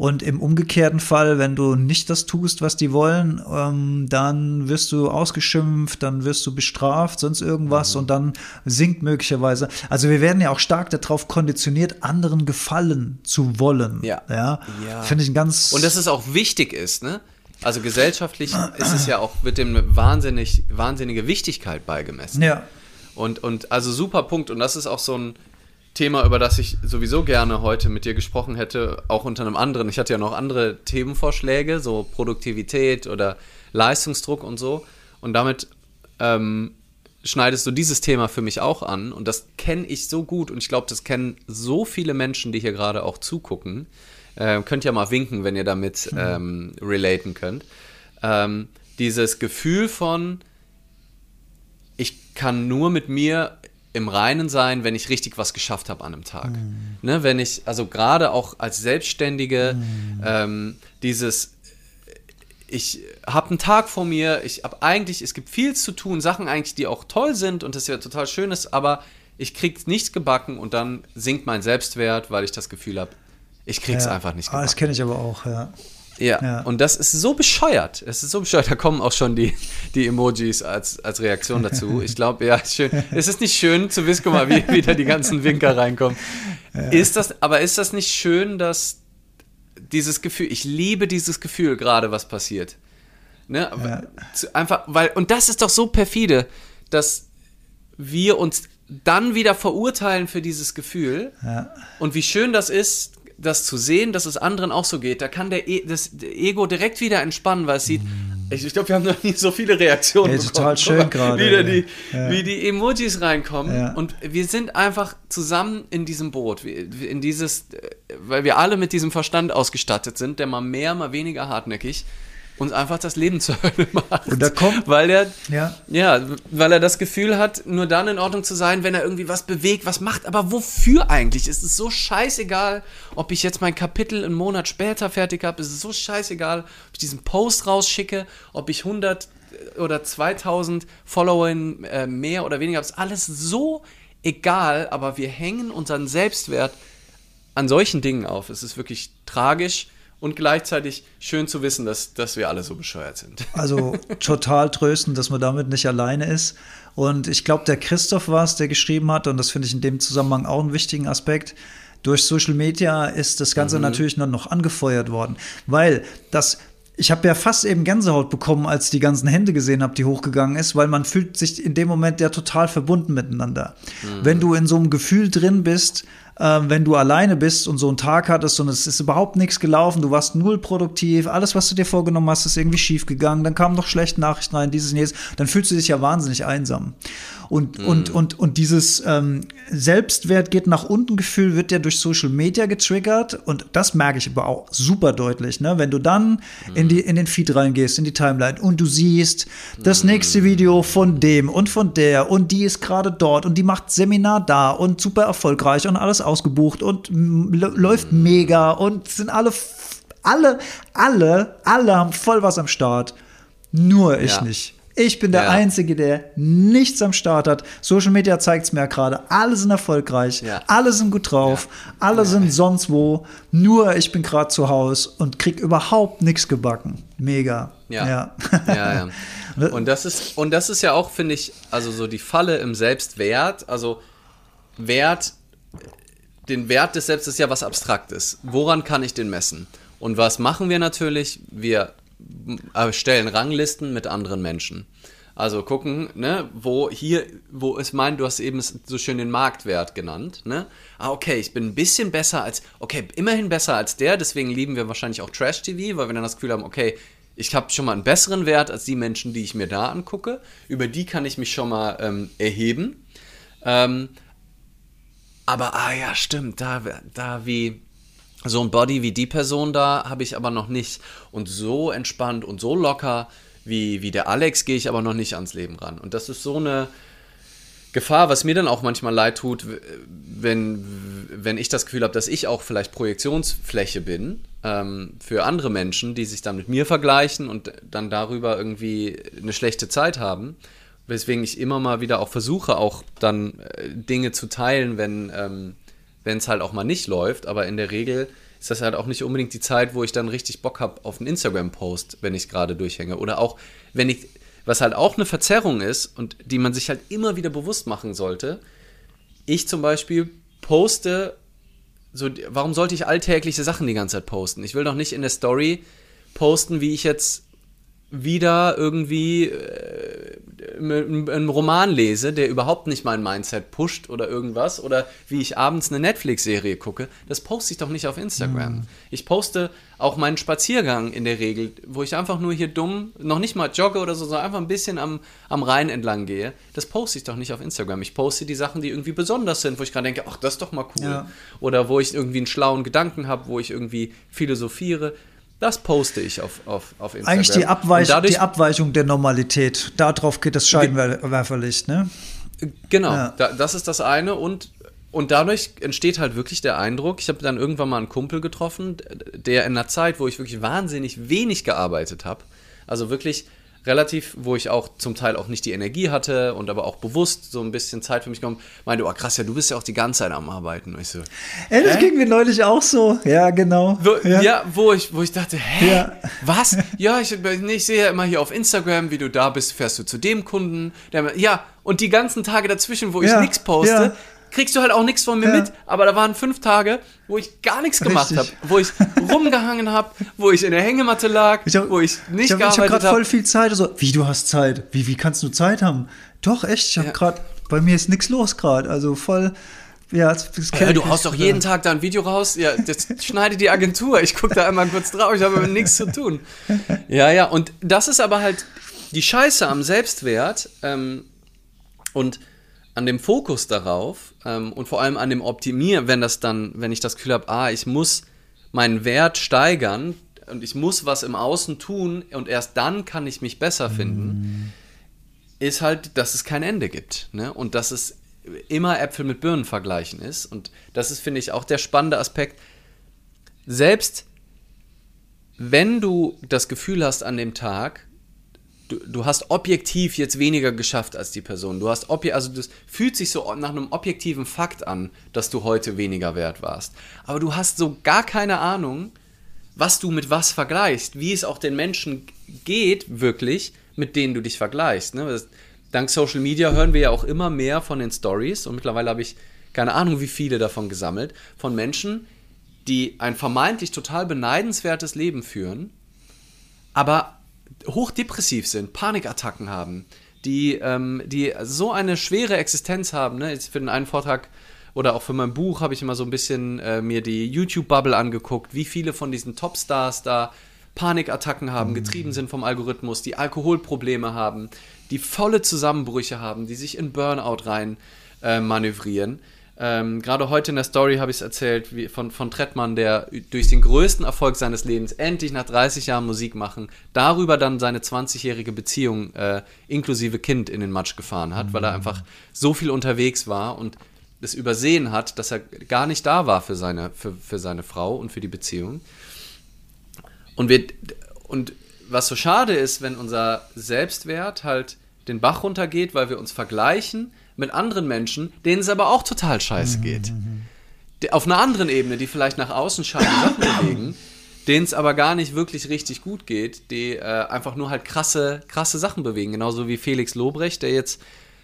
Und im umgekehrten Fall, wenn du nicht das tust, was die wollen, ähm, dann wirst du ausgeschimpft, dann wirst du bestraft, sonst irgendwas und dann sinkt möglicherweise. Also wir werden ja auch stark darauf konditioniert, anderen gefallen zu wollen. Ja. ja? Ja. Finde ich ein ganz. Und dass es auch wichtig ist, ne? Also gesellschaftlich ist es ja auch, wird dem wahnsinnig, wahnsinnige Wichtigkeit beigemessen. Ja. Und, und also super Punkt. Und das ist auch so ein Thema, über das ich sowieso gerne heute mit dir gesprochen hätte, auch unter einem anderen. Ich hatte ja noch andere Themenvorschläge, so Produktivität oder Leistungsdruck und so. Und damit ähm, schneidest du dieses Thema für mich auch an. Und das kenne ich so gut. Und ich glaube, das kennen so viele Menschen, die hier gerade auch zugucken. Äh, könnt ja mal winken, wenn ihr damit ähm, relaten könnt. Ähm, dieses Gefühl von, ich kann nur mit mir im Reinen sein, wenn ich richtig was geschafft habe an einem Tag. Mhm. Ne, wenn ich, also gerade auch als Selbstständige, mhm. ähm, dieses, ich habe einen Tag vor mir, ich habe eigentlich, es gibt viel zu tun, Sachen eigentlich, die auch toll sind und das ja total schön ist, aber ich krieg nichts gebacken und dann sinkt mein Selbstwert, weil ich das Gefühl habe, ich krieg's ja. einfach nicht gebacken. Ah, das kenne ich aber auch, ja. Ja. ja. und das ist so bescheuert. Es ist so bescheuert. Da kommen auch schon die, die Emojis als, als Reaktion dazu. Ich glaube, ja, schön. Es ist nicht schön zu wissen, guck mal, wie wieder die ganzen Winker reinkommen. Ja. Ist das, aber ist das nicht schön, dass dieses Gefühl, ich liebe dieses Gefühl gerade, was passiert. Ne? Ja. Einfach, weil, und das ist doch so perfide, dass wir uns dann wieder verurteilen für dieses Gefühl. Ja. Und wie schön das ist, das zu sehen, dass es anderen auch so geht, da kann der e das Ego direkt wieder entspannen, weil es sieht, mm. ich, ich glaube, wir haben noch nie so viele Reaktionen ja, total schön gerade. Wieder die, ja. Wie die Emojis reinkommen ja. und wir sind einfach zusammen in diesem Boot, in dieses, weil wir alle mit diesem Verstand ausgestattet sind, der mal mehr, mal weniger hartnäckig uns einfach das Leben zur Hölle <laughs> macht. Und da kommt, weil er, ja. ja, weil er das Gefühl hat, nur dann in Ordnung zu sein, wenn er irgendwie was bewegt, was macht. Aber wofür eigentlich? Es ist so scheißegal, ob ich jetzt mein Kapitel einen Monat später fertig habe. Es ist so scheißegal, ob ich diesen Post rausschicke, ob ich 100 oder 2000 Follower äh, mehr oder weniger habe. Es ist alles so egal, aber wir hängen unseren Selbstwert an solchen Dingen auf. Es ist wirklich tragisch und gleichzeitig schön zu wissen, dass, dass wir alle so bescheuert sind. <laughs> Also total tröstend, dass man damit nicht alleine ist. Und ich glaube, der Christoph war es, der geschrieben hat, und das finde ich in dem Zusammenhang auch einen wichtigen Aspekt. Durch Social Media ist das Ganze mhm. natürlich noch angefeuert worden, weil das ich habe ja fast eben Gänsehaut bekommen, als ich die ganzen Hände gesehen habe, die hochgegangen ist, weil man fühlt sich in dem Moment ja total verbunden miteinander. Mhm. Wenn du in so einem Gefühl drin bist, äh, wenn du alleine bist und so einen Tag hattest und es ist überhaupt nichts gelaufen, du warst null produktiv, alles, was du dir vorgenommen hast, ist irgendwie schief gegangen, dann kamen noch schlechte Nachrichten rein, dieses und jenes, dann fühlst du dich ja wahnsinnig einsam. Und, mhm. und, und, und dieses ähm, Selbstwert geht nach unten Gefühl wird ja durch Social Media getriggert und das merke ich aber auch super deutlich, ne? wenn du dann mhm. in, die, in den Feed reingehst, in die Timeline und du siehst das mhm. nächste Video von dem und von der und die ist gerade dort und die macht Seminar da und super erfolgreich und alles ausgebucht und läuft mega und sind alle, alle, alle, alle haben voll was am Start. Nur ich ja. nicht. Ich bin der ja. Einzige, der nichts am Start hat. Social Media zeigt es mir gerade. Alle sind erfolgreich, ja. alle sind gut drauf, ja. alle sind sonst wo. Nur ich bin gerade zu Hause und krieg überhaupt nichts gebacken. Mega. Ja. Ja. ja, <laughs> Und das ist, und das ist ja auch, finde ich, also so die Falle im Selbstwert. Also Wert den Wert des Selbstes ist ja was Abstraktes. Woran kann ich den messen? Und was machen wir natürlich? Wir stellen Ranglisten mit anderen Menschen. Also gucken, ne, wo hier, wo es meint, du hast eben so schön den Marktwert genannt, ne? Ah, okay, ich bin ein bisschen besser als, okay, immerhin besser als der, deswegen lieben wir wahrscheinlich auch Trash-TV, weil wir dann das Gefühl haben, okay, ich habe schon mal einen besseren Wert als die Menschen, die ich mir da angucke. Über die kann ich mich schon mal ähm, erheben. Ähm, aber, ah ja, stimmt, da, da wie so ein Body wie die Person da habe ich aber noch nicht. Und so entspannt und so locker wie, wie der Alex gehe ich aber noch nicht ans Leben ran. Und das ist so eine Gefahr, was mir dann auch manchmal leid tut, wenn, wenn ich das Gefühl habe, dass ich auch vielleicht Projektionsfläche bin ähm, für andere Menschen, die sich dann mit mir vergleichen und dann darüber irgendwie eine schlechte Zeit haben weswegen ich immer mal wieder auch versuche, auch dann äh, Dinge zu teilen, wenn ähm, es halt auch mal nicht läuft. Aber in der Regel ist das halt auch nicht unbedingt die Zeit, wo ich dann richtig Bock habe auf einen Instagram-Post, wenn ich gerade durchhänge. Oder auch, wenn ich, was halt auch eine Verzerrung ist und die man sich halt immer wieder bewusst machen sollte. Ich zum Beispiel poste, so, warum sollte ich alltägliche Sachen die ganze Zeit posten? Ich will doch nicht in der Story posten, wie ich jetzt wieder irgendwie äh, einen Roman lese, der überhaupt nicht mein Mindset pusht oder irgendwas, oder wie ich abends eine Netflix-Serie gucke, das poste ich doch nicht auf Instagram. Mhm. Ich poste auch meinen Spaziergang in der Regel, wo ich einfach nur hier dumm, noch nicht mal jogge oder so, sondern einfach ein bisschen am, am Rhein entlang gehe. Das poste ich doch nicht auf Instagram. Ich poste die Sachen, die irgendwie besonders sind, wo ich gerade denke, ach, das ist doch mal cool. Ja. Oder wo ich irgendwie einen schlauen Gedanken habe, wo ich irgendwie philosophiere. Das poste ich auf, auf, auf Instagram. Eigentlich die, Abweich dadurch, die Abweichung der Normalität. Darauf geht das Scheinwerferlicht, ne? Genau, ja. da, das ist das eine. Und, und dadurch entsteht halt wirklich der Eindruck, ich habe dann irgendwann mal einen Kumpel getroffen, der in einer Zeit, wo ich wirklich wahnsinnig wenig gearbeitet habe, also wirklich relativ, wo ich auch zum Teil auch nicht die Energie hatte und aber auch bewusst so ein bisschen Zeit für mich genommen, meinte, oh krass, ja, du bist ja auch die ganze Zeit am Arbeiten. Und ich so, Ey, das hä? ging mir neulich auch so. Ja, genau. Wo, ja. ja. wo, ich, wo ich dachte, hä? Ja. Was? <laughs> Ja, ich, ich sehe ja immer hier auf Instagram, wie du da bist, fährst du zu dem Kunden. Der, ja, und die ganzen Tage dazwischen, wo ich ja. nichts poste, kriegst du halt auch nichts von mir ja. mit. Aber da waren fünf Tage, wo ich gar nichts gemacht habe, wo ich rumgehangen habe, wo ich in der Hängematte lag, ich hab, wo ich nicht ich hab, gearbeitet habe. Ich habe gerade voll viel Zeit. So, wie du hast Zeit? Wie, wie kannst du Zeit haben? Doch, echt. Ich habe ja. gerade, bei mir ist nichts los gerade. Also voll. Ja, das, das ja, du haust doch jeden Tag da ein Video raus. Ja, das schneidet die Agentur. Ich gucke da einmal kurz drauf. Ich habe nichts zu tun. Ja, ja. Und das ist aber halt die Scheiße am Selbstwert. Ähm, und an dem Fokus darauf ähm, und vor allem an dem Optimieren, wenn das dann, wenn ich das Gefühl habe, ah, ich muss meinen Wert steigern und ich muss was im Außen tun und erst dann kann ich mich besser finden, mm. ist halt, dass es kein Ende gibt. Ne? Und dass es immer Äpfel mit Birnen vergleichen ist. Und das ist, finde ich, auch der spannende Aspekt. Selbst wenn du das Gefühl hast an dem Tag, du, du hast objektiv jetzt weniger geschafft als die Person. Du hast obje also das fühlt sich so nach einem objektiven Fakt an, dass du heute weniger wert warst. Aber du hast so gar keine Ahnung, was du mit was vergleichst, wie es auch den Menschen geht, wirklich, mit denen du dich vergleichst. Ne? Dank Social Media hören wir ja auch immer mehr von den Stories und mittlerweile habe ich keine Ahnung, wie viele davon gesammelt, von Menschen, die ein vermeintlich total beneidenswertes Leben führen, aber hochdepressiv sind, Panikattacken haben, die, ähm, die so eine schwere Existenz haben. Ne? Jetzt für den einen Vortrag oder auch für mein Buch habe ich immer so ein bisschen äh, mir die YouTube-Bubble angeguckt, wie viele von diesen Topstars da Panikattacken haben, getrieben sind vom Algorithmus, die Alkoholprobleme haben, die volle Zusammenbrüche haben, die sich in Burnout rein äh, manövrieren. Ähm, Gerade heute in der Story habe ich es erzählt wie von, von Trettmann, der durch den größten Erfolg seines Lebens endlich nach 30 Jahren Musik machen, darüber dann seine 20-jährige Beziehung äh, inklusive Kind in den Matsch gefahren hat, mhm. weil er mhm. einfach so viel unterwegs war und es übersehen hat, dass er gar nicht da war für seine, für, für seine Frau und für die Beziehung. Und, wir, und was so schade ist, wenn unser Selbstwert halt den Bach runtergeht, weil wir uns vergleichen mit anderen Menschen, denen es aber auch total scheiße mhm, geht. Die, auf einer anderen Ebene, die vielleicht nach außen scheinen Sachen bewegen, denen es aber gar nicht wirklich richtig gut geht, die äh, einfach nur halt krasse, krasse Sachen bewegen. Genauso wie Felix Lobrecht, der jetzt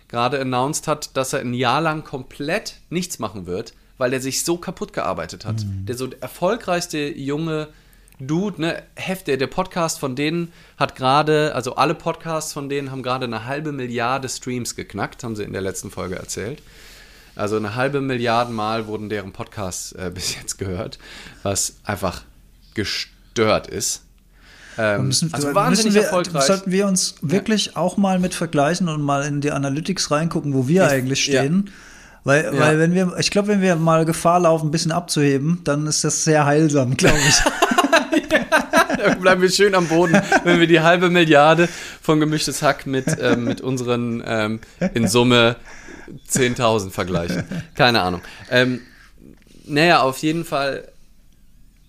gerade announced hat, dass er ein Jahr lang komplett nichts machen wird, weil er sich so kaputt gearbeitet hat. Mhm. Der so erfolgreichste junge Dude, ne, Hefte, der Podcast von denen hat gerade, also alle Podcasts von denen haben gerade eine halbe Milliarde Streams geknackt, haben sie in der letzten Folge erzählt. Also eine halbe Milliarde Mal wurden deren Podcasts äh, <laughs> bis jetzt gehört, was einfach gestört ist. Ähm, müssen, also wahnsinnig wir, erfolgreich. Sollten wir uns wirklich ja. auch mal mit vergleichen und mal in die Analytics reingucken, wo wir ich, eigentlich stehen. Ja. Weil, ja. weil wenn wir, ich glaube, wenn wir mal Gefahr laufen, ein bisschen abzuheben, dann ist das sehr heilsam, glaube ich. <laughs> Dann <laughs> bleiben wir schön am Boden, wenn wir die halbe Milliarde von gemischtes Hack mit, ähm, mit unseren ähm, in Summe 10.000 vergleichen. Keine Ahnung. Ähm, naja, auf jeden Fall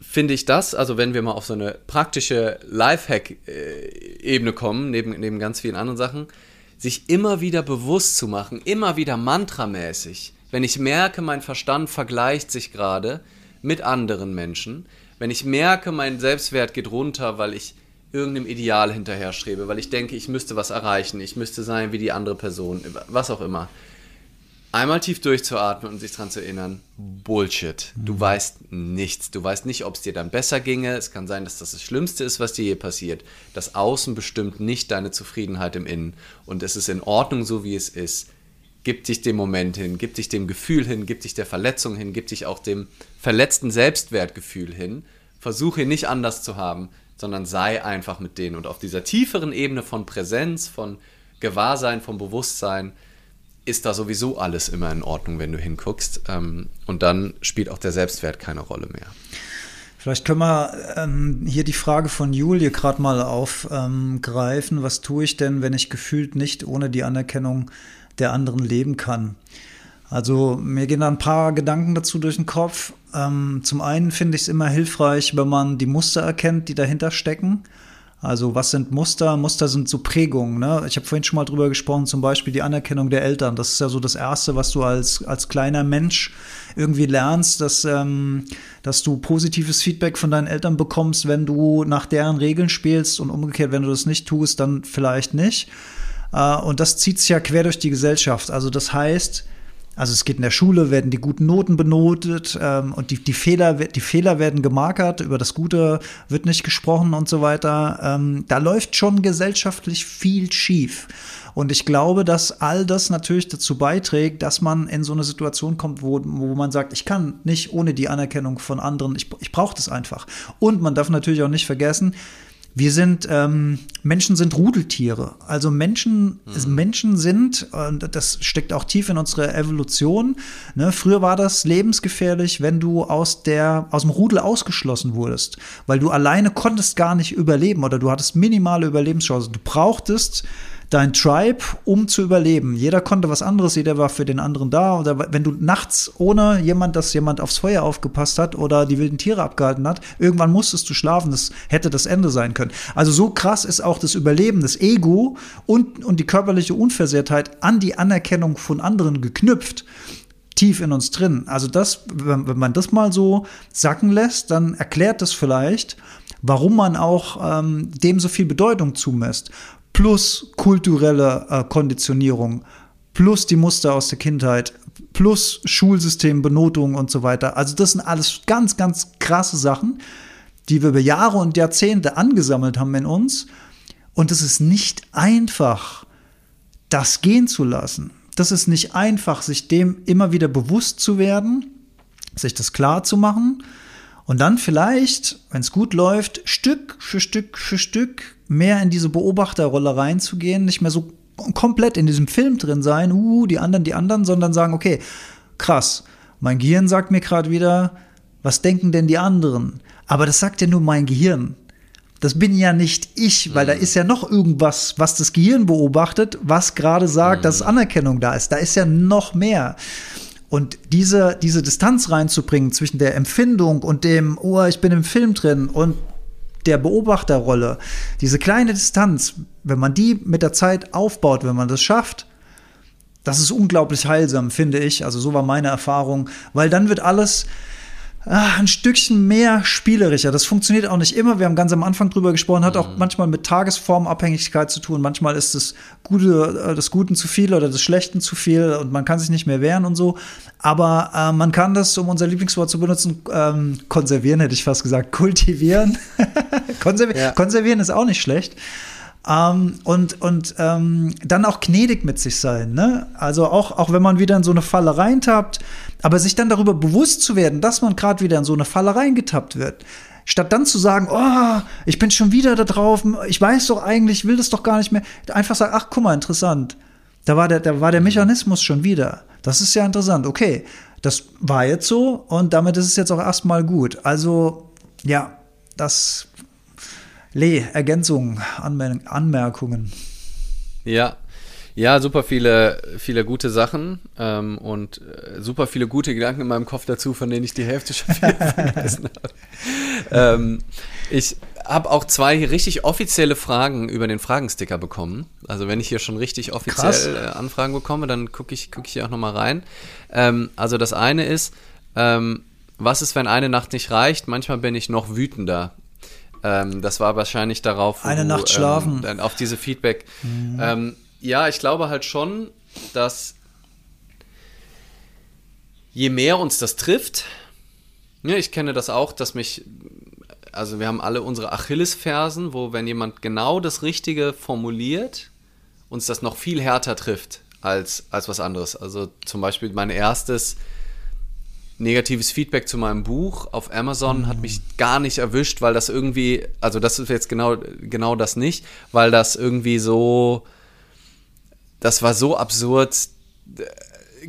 finde ich das, also wenn wir mal auf so eine praktische Lifehack-Ebene kommen, neben, neben ganz vielen anderen Sachen, sich immer wieder bewusst zu machen, immer wieder mantramäßig, wenn ich merke, mein Verstand vergleicht sich gerade mit anderen Menschen, wenn ich merke, mein Selbstwert geht runter, weil ich irgendeinem Ideal hinterher strebe, weil ich denke, ich müsste was erreichen, ich müsste sein wie die andere Person, was auch immer. einmal tief durchzuatmen und sich daran zu erinnern, Bullshit. Du mhm. weißt nichts. Du weißt nicht, ob es dir dann besser ginge. Es kann sein, dass das das Schlimmste ist, was dir je passiert. Das Außen bestimmt nicht deine Zufriedenheit im Innen. Und es ist in Ordnung, so wie es ist. Gib dich dem Moment hin, gib dich dem Gefühl hin, gib dich der Verletzung hin, gib dich auch dem verletzten Selbstwertgefühl hin. Versuche nicht anders zu haben, sondern sei einfach mit denen. Und auf dieser tieferen Ebene von Präsenz, von Gewahrsein, von Bewusstsein, ist da sowieso alles immer in Ordnung, wenn du hinguckst. Ähm, und dann spielt auch der Selbstwert keine Rolle mehr. Vielleicht können wir ähm, hier die Frage von Julie gerade mal aufgreifen. Ähm, Was tue ich denn, wenn ich gefühlt nicht ohne die Anerkennung der anderen leben kann? Also mir gehen da ein paar Gedanken dazu durch den Kopf. Ähm, zum einen finde ich es immer hilfreich, wenn man die Muster erkennt, die dahinter stecken. Also was sind Muster? Muster sind so Prägungen. Ne? Ich habe vorhin schon mal drüber gesprochen, zum Beispiel die Anerkennung der Eltern. Das ist ja so das Erste, was du als, als kleiner Mensch irgendwie lernst, dass, ähm, dass du positives Feedback von deinen Eltern bekommst, wenn du nach deren Regeln spielst und umgekehrt, wenn du das nicht tust, dann vielleicht nicht. Äh, und das zieht sich ja quer durch die Gesellschaft. Also das heißt, also es geht in der Schule, werden die guten Noten benotet ähm, und die, die, Fehler, die Fehler werden gemarkert, über das Gute wird nicht gesprochen und so weiter. Ähm, da läuft schon gesellschaftlich viel schief. Und ich glaube, dass all das natürlich dazu beiträgt, dass man in so eine Situation kommt, wo, wo man sagt, ich kann nicht ohne die Anerkennung von anderen, ich, ich brauche das einfach. Und man darf natürlich auch nicht vergessen, wir sind, ähm, Menschen sind Rudeltiere. Also Menschen, mhm. Menschen sind, und das steckt auch tief in unserer Evolution. Ne? Früher war das lebensgefährlich, wenn du aus der, aus dem Rudel ausgeschlossen wurdest, weil du alleine konntest gar nicht überleben oder du hattest minimale Überlebenschancen. Du brauchtest dein Tribe, um zu überleben. Jeder konnte was anderes, jeder war für den anderen da. Oder wenn du nachts ohne jemand, dass jemand aufs Feuer aufgepasst hat oder die wilden Tiere abgehalten hat, irgendwann musstest du schlafen. Das hätte das Ende sein können. Also so krass ist auch das Überleben, das Ego und, und die körperliche Unversehrtheit an die Anerkennung von anderen geknüpft tief in uns drin. Also das, wenn, man das mal so sacken lässt, dann erklärt das vielleicht, warum man auch ähm, dem so viel Bedeutung zumisst plus kulturelle äh, Konditionierung, plus die Muster aus der Kindheit, plus Schulsystem, Benotung und so weiter. Also das sind alles ganz, ganz krasse Sachen, die wir über Jahre und Jahrzehnte angesammelt haben in uns. Und es ist nicht einfach, das gehen zu lassen. Das ist nicht einfach, sich dem immer wieder bewusst zu werden, sich das klar zu machen und dann vielleicht, wenn es gut läuft, Stück für Stück für Stück mehr in diese Beobachterrolle reinzugehen, nicht mehr so komplett in diesem Film drin sein, uh, die anderen, die anderen, sondern sagen, okay, krass, mein Gehirn sagt mir gerade wieder, was denken denn die anderen? Aber das sagt ja nur mein Gehirn. Das bin ja nicht ich, weil mhm. da ist ja noch irgendwas, was das Gehirn beobachtet, was gerade sagt, mhm. dass Anerkennung da ist. Da ist ja noch mehr. Und diese, diese Distanz reinzubringen zwischen der Empfindung und dem, oh, ich bin im Film drin und der Beobachterrolle, diese kleine Distanz, wenn man die mit der Zeit aufbaut, wenn man das schafft, das ist unglaublich heilsam, finde ich. Also so war meine Erfahrung, weil dann wird alles ach, ein Stückchen mehr spielerischer. Das funktioniert auch nicht immer. Wir haben ganz am Anfang drüber gesprochen, hat auch mhm. manchmal mit Tagesformabhängigkeit zu tun. Manchmal ist das Gute, äh, des Guten zu viel oder des Schlechten zu viel und man kann sich nicht mehr wehren und so. Aber äh, man kann das, um unser Lieblingswort zu benutzen, ähm, konservieren, hätte ich fast gesagt, kultivieren. <laughs> Konservi ja. Konservieren ist auch nicht schlecht. Ähm, und und ähm, dann auch gnädig mit sich sein. Ne? Also auch, auch wenn man wieder in so eine Falle reintappt, aber sich dann darüber bewusst zu werden, dass man gerade wieder in so eine Falle reingetappt wird. Statt dann zu sagen, oh, ich bin schon wieder da drauf, ich weiß doch eigentlich, will das doch gar nicht mehr. Einfach sagen, ach, guck mal, interessant. Da war der, da war der Mechanismus schon wieder. Das ist ja interessant. Okay, das war jetzt so und damit ist es jetzt auch erstmal gut. Also, ja, das Lee, Ergänzungen, Anmer Anmerkungen. Ja, ja, super viele, viele gute Sachen ähm, und äh, super viele gute Gedanken in meinem Kopf dazu, von denen ich die Hälfte schon <laughs> vergessen habe. Ähm, ich habe auch zwei richtig offizielle Fragen über den Fragensticker bekommen. Also wenn ich hier schon richtig offiziell äh, Anfragen bekomme, dann gucke ich, guck ich hier auch nochmal rein. Ähm, also das eine ist, ähm, was ist, wenn eine Nacht nicht reicht? Manchmal bin ich noch wütender. Ähm, das war wahrscheinlich darauf, eine du, Nacht schlafen. Ähm, auf diese Feedback. Mhm. Ähm, ja, ich glaube halt schon, dass je mehr uns das trifft, ja, ich kenne das auch, dass mich, also wir haben alle unsere Achillesfersen, wo wenn jemand genau das Richtige formuliert, uns das noch viel härter trifft als, als was anderes. Also zum Beispiel mein erstes negatives Feedback zu meinem Buch auf Amazon mhm. hat mich gar nicht erwischt, weil das irgendwie, also das ist jetzt genau, genau das nicht, weil das irgendwie so, das war so absurd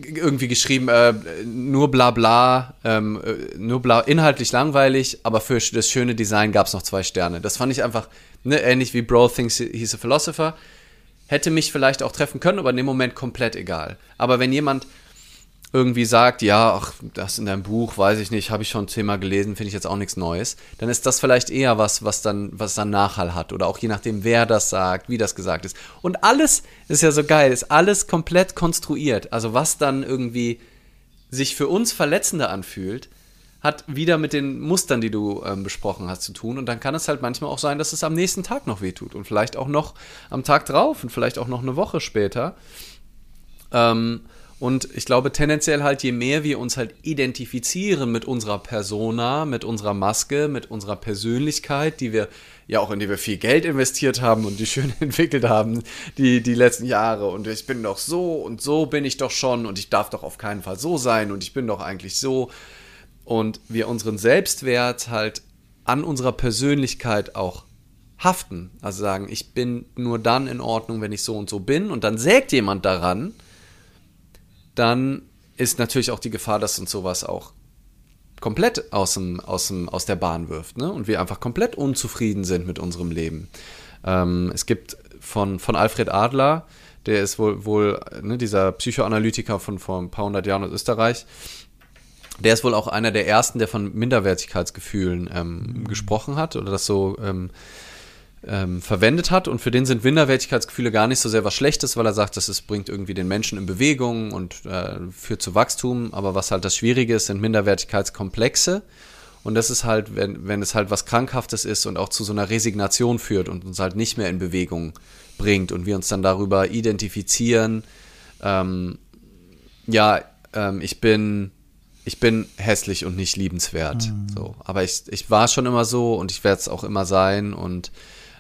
irgendwie geschrieben, äh, nur bla bla, ähm, äh, nur bla, inhaltlich langweilig, aber für das schöne Design gab es noch zwei Sterne. Das fand ich einfach ne, ähnlich wie Bro thinks he's a philosopher. Hätte mich vielleicht auch treffen können, aber in dem Moment komplett egal. Aber wenn jemand irgendwie sagt, ja, ach, das in deinem Buch, weiß ich nicht, habe ich schon zehnmal gelesen, finde ich jetzt auch nichts Neues, dann ist das vielleicht eher was, was dann, was dann Nachhall hat. Oder auch je nachdem, wer das sagt, wie das gesagt ist. Und alles ist ja so geil, ist alles komplett konstruiert. Also was dann irgendwie sich für uns verletzender anfühlt, hat wieder mit den Mustern, die du ähm, besprochen hast, zu tun. Und dann kann es halt manchmal auch sein, dass es am nächsten Tag noch wehtut. Und vielleicht auch noch am Tag drauf und vielleicht auch noch eine Woche später. Ähm, und ich glaube tendenziell halt, je mehr wir uns halt identifizieren mit unserer Persona, mit unserer Maske, mit unserer Persönlichkeit, die wir ja auch in die wir viel Geld investiert haben und die schön <laughs> entwickelt haben, die, die letzten Jahre. Und ich bin doch so und so bin ich doch schon und ich darf doch auf keinen Fall so sein und ich bin doch eigentlich so. Und wir unseren Selbstwert halt an unserer Persönlichkeit auch haften. Also sagen, ich bin nur dann in Ordnung, wenn ich so und so bin. Und dann sägt jemand daran dann ist natürlich auch die Gefahr, dass uns sowas auch komplett aus, dem, aus, dem, aus der Bahn wirft ne? und wir einfach komplett unzufrieden sind mit unserem Leben. Ähm, es gibt von, von Alfred Adler, der ist wohl, wohl ne, dieser Psychoanalytiker von vor ein paar hundert Jahren aus Österreich, der ist wohl auch einer der ersten, der von Minderwertigkeitsgefühlen ähm, mhm. gesprochen hat oder das so ähm, ähm, verwendet hat. Und für den sind Minderwertigkeitsgefühle gar nicht so sehr was Schlechtes, weil er sagt, dass es bringt irgendwie den Menschen in Bewegung und äh, führt zu Wachstum. Aber was halt das Schwierige ist, sind Minderwertigkeitskomplexe. Und das ist halt, wenn, wenn es halt was Krankhaftes ist und auch zu so einer Resignation führt und uns halt nicht mehr in Bewegung bringt und wir uns dann darüber identifizieren, ähm, ja, ähm, ich bin ich bin hässlich und nicht liebenswert. Mhm. So. Aber ich, ich war schon immer so und ich werde es auch immer sein und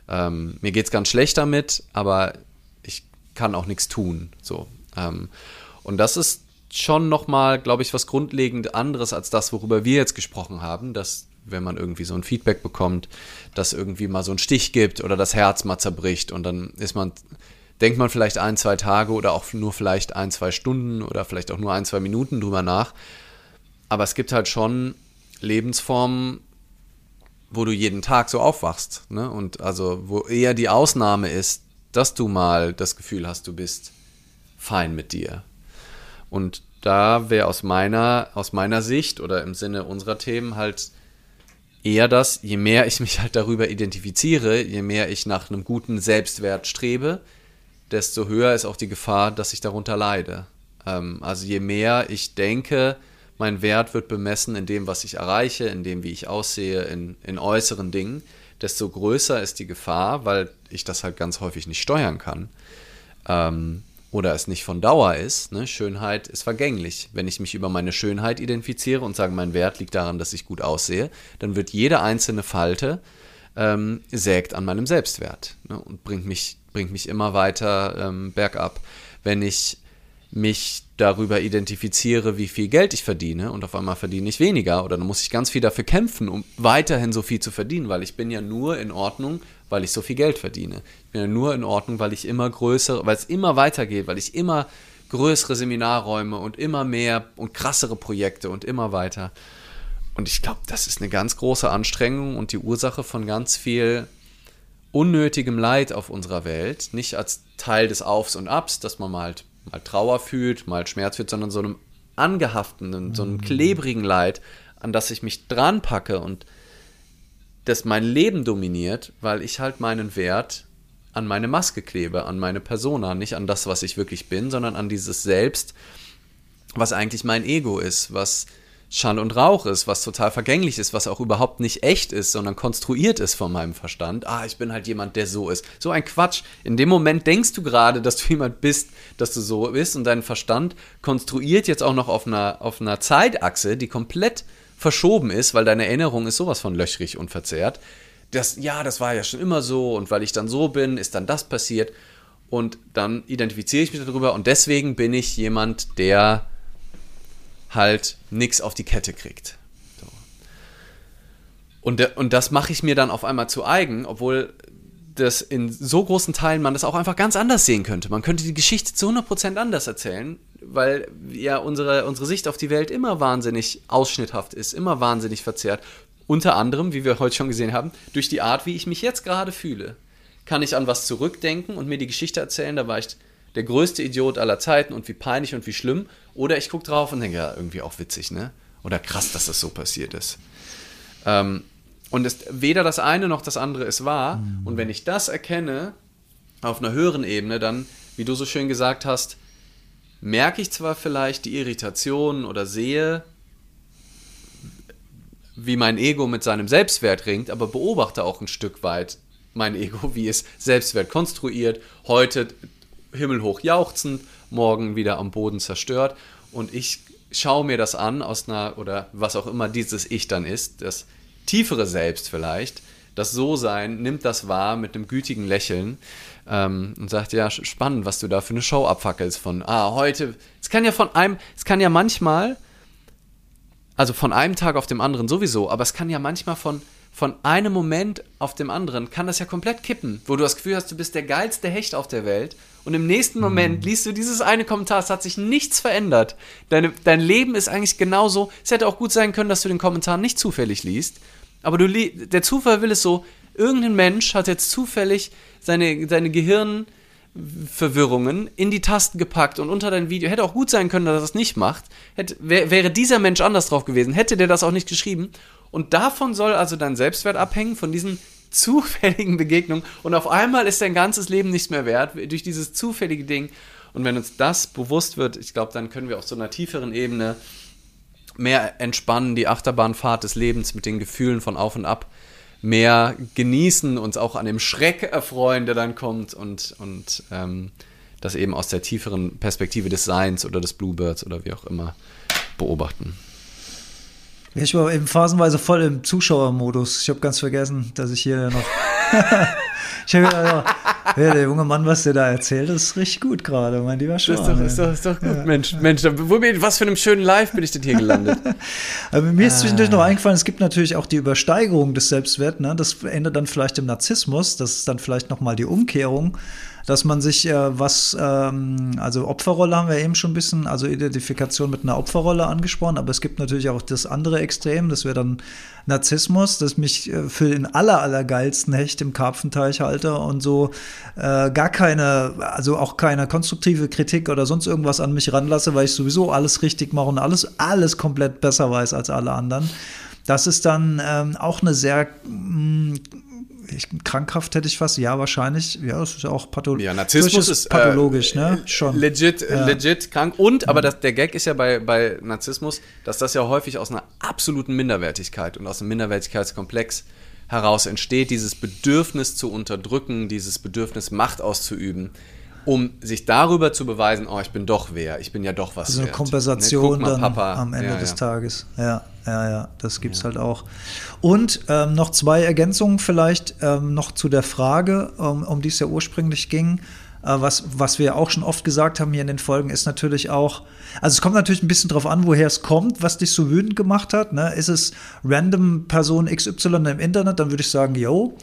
ähm, mir geht es ganz schlecht damit, aber ich kann auch nichts tun. So. Ähm, und das ist schon nochmal, glaube ich, was grundlegend anderes als das, worüber wir jetzt gesprochen haben, dass wenn man irgendwie so ein Feedback bekommt, dass irgendwie mal so ein Stich gibt oder das Herz mal zerbricht und dann ist man, denkt man vielleicht ein, zwei Tage oder auch nur vielleicht ein, zwei Stunden oder vielleicht auch nur ein, zwei Minuten drüber nach. Aber es gibt halt schon Lebensformen, wo du jeden Tag so aufwachst. Ne? Und also, wo eher die Ausnahme ist, dass du mal das Gefühl hast, du bist fein mit dir. Und da wäre aus meiner, aus meiner Sicht oder im Sinne unserer Themen halt eher das, je mehr ich mich halt darüber identifiziere, je mehr ich nach einem guten Selbstwert strebe, desto höher ist auch die Gefahr, dass ich darunter leide. Ähm, also je mehr ich denke, mein Wert wird bemessen in dem, was ich erreiche, in dem, wie ich aussehe, in, in äußeren Dingen, desto größer ist die Gefahr, weil ich das halt ganz häufig nicht steuern kann. Ähm, oder es nicht von Dauer ist. Ne? Schönheit ist vergänglich. Wenn ich mich über meine Schönheit identifiziere und sage, mein Wert liegt daran, dass ich gut aussehe, dann wird jede einzelne Falte ähm, sägt an meinem Selbstwert ne? und bringt mich, bringt mich immer weiter ähm, bergab. Wenn ich mich darüber identifiziere, wie viel Geld ich verdiene und auf einmal verdiene ich weniger oder dann muss ich ganz viel dafür kämpfen, um weiterhin so viel zu verdienen, weil ich bin ja nur in Ordnung, weil ich so viel Geld verdiene. Ich bin ja nur in Ordnung, weil ich immer größere, weil es immer weitergeht, weil ich immer größere Seminarräume und immer mehr und krassere Projekte und immer weiter. Und ich glaube, das ist eine ganz große Anstrengung und die Ursache von ganz viel unnötigem Leid auf unserer Welt. Nicht als Teil des Aufs und Abs, dass man mal halt mal Trauer fühlt, mal Schmerz fühlt, sondern so einem angehaftenden, so einem mhm. klebrigen Leid, an das ich mich dran packe und das mein Leben dominiert, weil ich halt meinen Wert an meine Maske klebe, an meine Persona, nicht an das, was ich wirklich bin, sondern an dieses Selbst, was eigentlich mein Ego ist, was Schall und Rauch ist, was total vergänglich ist, was auch überhaupt nicht echt ist, sondern konstruiert ist von meinem Verstand. Ah, ich bin halt jemand, der so ist. So ein Quatsch. In dem Moment denkst du gerade, dass du jemand bist, dass du so bist und dein Verstand konstruiert jetzt auch noch auf einer, auf einer Zeitachse, die komplett verschoben ist, weil deine Erinnerung ist sowas von löchrig und verzerrt. Das, ja, das war ja schon immer so und weil ich dann so bin, ist dann das passiert. Und dann identifiziere ich mich darüber und deswegen bin ich jemand, der halt nichts auf die Kette kriegt. Und, und das mache ich mir dann auf einmal zu eigen, obwohl das in so großen Teilen man das auch einfach ganz anders sehen könnte. Man könnte die Geschichte zu 100% anders erzählen, weil ja unsere, unsere Sicht auf die Welt immer wahnsinnig ausschnitthaft ist, immer wahnsinnig verzerrt. Unter anderem, wie wir heute schon gesehen haben, durch die Art, wie ich mich jetzt gerade fühle. Kann ich an was zurückdenken und mir die Geschichte erzählen, da war ich der größte Idiot aller Zeiten und wie peinlich und wie schlimm. Oder ich gucke drauf und denke, ja, irgendwie auch witzig, ne? Oder krass, dass das so passiert ist. Ähm, und es, weder das eine noch das andere ist wahr. Mhm. Und wenn ich das erkenne, auf einer höheren Ebene, dann, wie du so schön gesagt hast, merke ich zwar vielleicht die Irritation oder sehe, wie mein Ego mit seinem Selbstwert ringt, aber beobachte auch ein Stück weit mein Ego, wie es Selbstwert konstruiert. Heute himmelhoch jauchzend, morgen wieder am Boden zerstört. Und ich schaue mir das an aus einer, oder was auch immer dieses Ich dann ist, das tiefere Selbst vielleicht, das So-Sein nimmt das wahr mit einem gütigen Lächeln ähm, und sagt, ja, spannend, was du da für eine Show abfackelst von, ah, heute, es kann ja von einem, es kann ja manchmal, also von einem Tag auf dem anderen sowieso, aber es kann ja manchmal von von einem Moment auf dem anderen kann das ja komplett kippen, wo du das Gefühl hast, du bist der geilste Hecht auf der Welt und im nächsten Moment mhm. liest du dieses eine Kommentar, es hat sich nichts verändert. Deine, dein Leben ist eigentlich genauso. Es hätte auch gut sein können, dass du den Kommentar nicht zufällig liest, aber du der Zufall will es so, irgendein Mensch hat jetzt zufällig seine, seine Gehirn Verwirrungen in die Tasten gepackt und unter dein Video. Hätte auch gut sein können, dass er das nicht macht. Hätte, wär, wäre dieser Mensch anders drauf gewesen, hätte der das auch nicht geschrieben. Und davon soll also dein Selbstwert abhängen, von diesen zufälligen Begegnungen. Und auf einmal ist dein ganzes Leben nichts mehr wert, durch dieses zufällige Ding. Und wenn uns das bewusst wird, ich glaube, dann können wir auf so einer tieferen Ebene mehr entspannen, die Achterbahnfahrt des Lebens mit den Gefühlen von auf und ab mehr genießen, uns auch an dem Schreck erfreuen, der dann kommt und, und ähm, das eben aus der tieferen Perspektive des Seins oder des Bluebirds oder wie auch immer beobachten. Ich war eben phasenweise voll im Zuschauermodus. Ich habe ganz vergessen, dass ich hier noch. <laughs> ich habe gedacht, ja, der junge Mann, was der da erzählt, ist richtig gut gerade, mein lieber Schwan. Das ist doch, ist doch, ist doch gut, ja. Mensch. Mensch, wo bin, was für einem schönen Live bin ich denn hier gelandet? <laughs> Aber mir ist zwischendurch noch eingefallen, es gibt natürlich auch die Übersteigerung des Selbstwerts. Ne? Das endet dann vielleicht im Narzissmus. Das ist dann vielleicht nochmal die Umkehrung dass man sich äh, was, ähm, also Opferrolle haben wir eben schon ein bisschen, also Identifikation mit einer Opferrolle angesprochen, aber es gibt natürlich auch das andere Extrem, das wäre dann Narzissmus, dass mich äh, für den aller, allergeilsten Hecht im Karpfenteich halte und so äh, gar keine, also auch keine konstruktive Kritik oder sonst irgendwas an mich ranlasse, weil ich sowieso alles richtig mache und alles, alles komplett besser weiß als alle anderen. Das ist dann ähm, auch eine sehr mh, mm, ich, krankhaft hätte ich fast, ja, wahrscheinlich. Ja, das ist ja auch pathologisch. Ja, Narzissmus ist pathologisch, äh, ne? Schon. Legit, ja. legit krank. Und, aber das, der Gag ist ja bei, bei Narzissmus, dass das ja häufig aus einer absoluten Minderwertigkeit und aus einem Minderwertigkeitskomplex heraus entsteht, dieses Bedürfnis zu unterdrücken, dieses Bedürfnis Macht auszuüben um sich darüber zu beweisen, oh, ich bin doch wer, ich bin ja doch was. So eine wert. Kompensation ne, dann Papa. am Ende ja, des ja. Tages. Ja, ja, ja, das gibt es ja. halt auch. Und ähm, noch zwei Ergänzungen vielleicht ähm, noch zu der Frage, um, um die es ja ursprünglich ging. Äh, was, was wir auch schon oft gesagt haben hier in den Folgen, ist natürlich auch, also es kommt natürlich ein bisschen drauf an, woher es kommt, was dich so wütend gemacht hat. Ne? Ist es random Person XY im Internet, dann würde ich sagen, yo.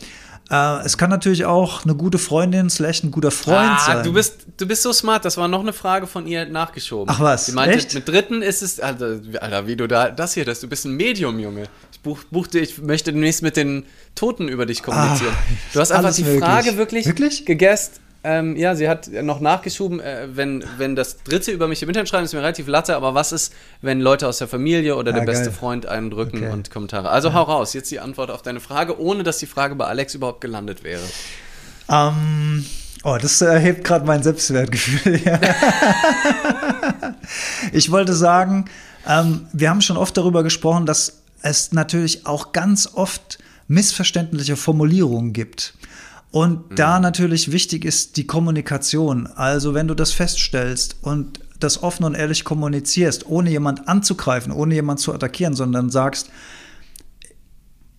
Äh, es kann natürlich auch eine gute Freundin slash ein guter Freund ah, sein. Du bist, du bist so smart, das war noch eine Frage von ihr nachgeschoben. Ach was, Sie meinte, Echt? mit Dritten ist es, Alter, Alter, wie du da, das hier, das, du bist ein Medium, Junge. Ich buch, buchte, ich möchte demnächst mit den Toten über dich kommunizieren. Ah, du hast einfach die möglich. Frage wirklich, wirklich? gegessen ähm, ja, sie hat noch nachgeschoben, äh, wenn, wenn das Dritte über mich im Internet schreiben, ist mir relativ latte, aber was ist, wenn Leute aus der Familie oder der ah, beste Freund einen drücken okay. und Kommentare? Also ja. hau raus, jetzt die Antwort auf deine Frage, ohne dass die Frage bei Alex überhaupt gelandet wäre. Ähm. Oh, das erhebt gerade mein Selbstwertgefühl. <laughs> ich wollte sagen, Ähm, wir haben schon oft darüber gesprochen, dass es natürlich auch ganz oft missverständliche Formulierungen gibt. Und mhm. da natürlich wichtig ist die Kommunikation. Also wenn du das feststellst und das offen und ehrlich kommunizierst, ohne jemand anzugreifen, ohne jemand zu attackieren, sondern sagst,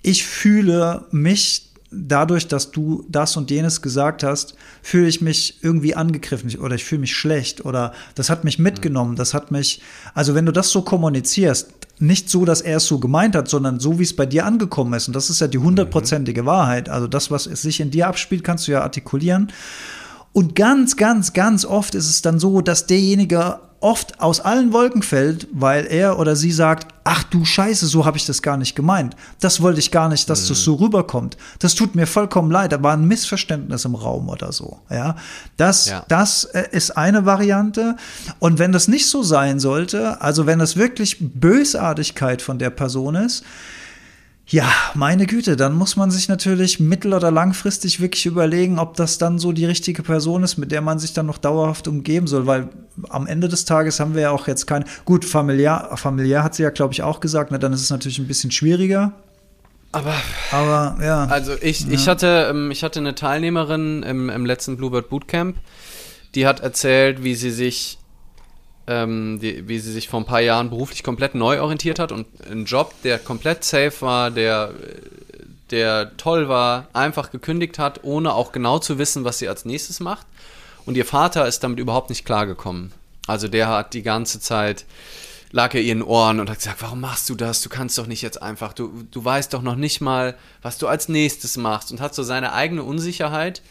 ich fühle mich dadurch, dass du das und jenes gesagt hast, fühle ich mich irgendwie angegriffen oder ich fühle mich schlecht oder das hat mich mitgenommen, das hat mich, also wenn du das so kommunizierst, nicht so, dass er es so gemeint hat, sondern so, wie es bei dir angekommen ist. Und das ist ja die hundertprozentige Wahrheit. Also das, was sich in dir abspielt, kannst du ja artikulieren. Und ganz, ganz, ganz oft ist es dann so, dass derjenige oft aus allen Wolken fällt, weil er oder sie sagt, ach du Scheiße, so habe ich das gar nicht gemeint. Das wollte ich gar nicht, dass mhm. das so rüberkommt. Das tut mir vollkommen leid, da war ein Missverständnis im Raum oder so. Ja, das, ja. das äh, ist eine Variante. Und wenn das nicht so sein sollte, also wenn das wirklich Bösartigkeit von der Person ist, ja, meine Güte, dann muss man sich natürlich mittel- oder langfristig wirklich überlegen, ob das dann so die richtige Person ist, mit der man sich dann noch dauerhaft umgeben soll, weil am Ende des Tages haben wir ja auch jetzt kein, gut, familiär, familiär hat sie ja, glaube ich, auch gesagt, ne, dann ist es natürlich ein bisschen schwieriger. Aber, aber ja. Also ich, ja. ich, hatte, ähm, ich hatte eine Teilnehmerin im, im letzten Bluebird Bootcamp, die hat erzählt, wie sie sich ähm, die, wie sie sich vor ein paar Jahren beruflich komplett neu orientiert hat und einen Job, der komplett safe war, der, der toll war, einfach gekündigt hat, ohne auch genau zu wissen, was sie als nächstes macht. Und ihr Vater ist damit überhaupt nicht klargekommen. Also der hat die ganze Zeit lag er ihr in den Ohren und hat gesagt, warum machst du das? Du kannst doch nicht jetzt einfach, du, du weißt doch noch nicht mal, was du als nächstes machst und hat so seine eigene Unsicherheit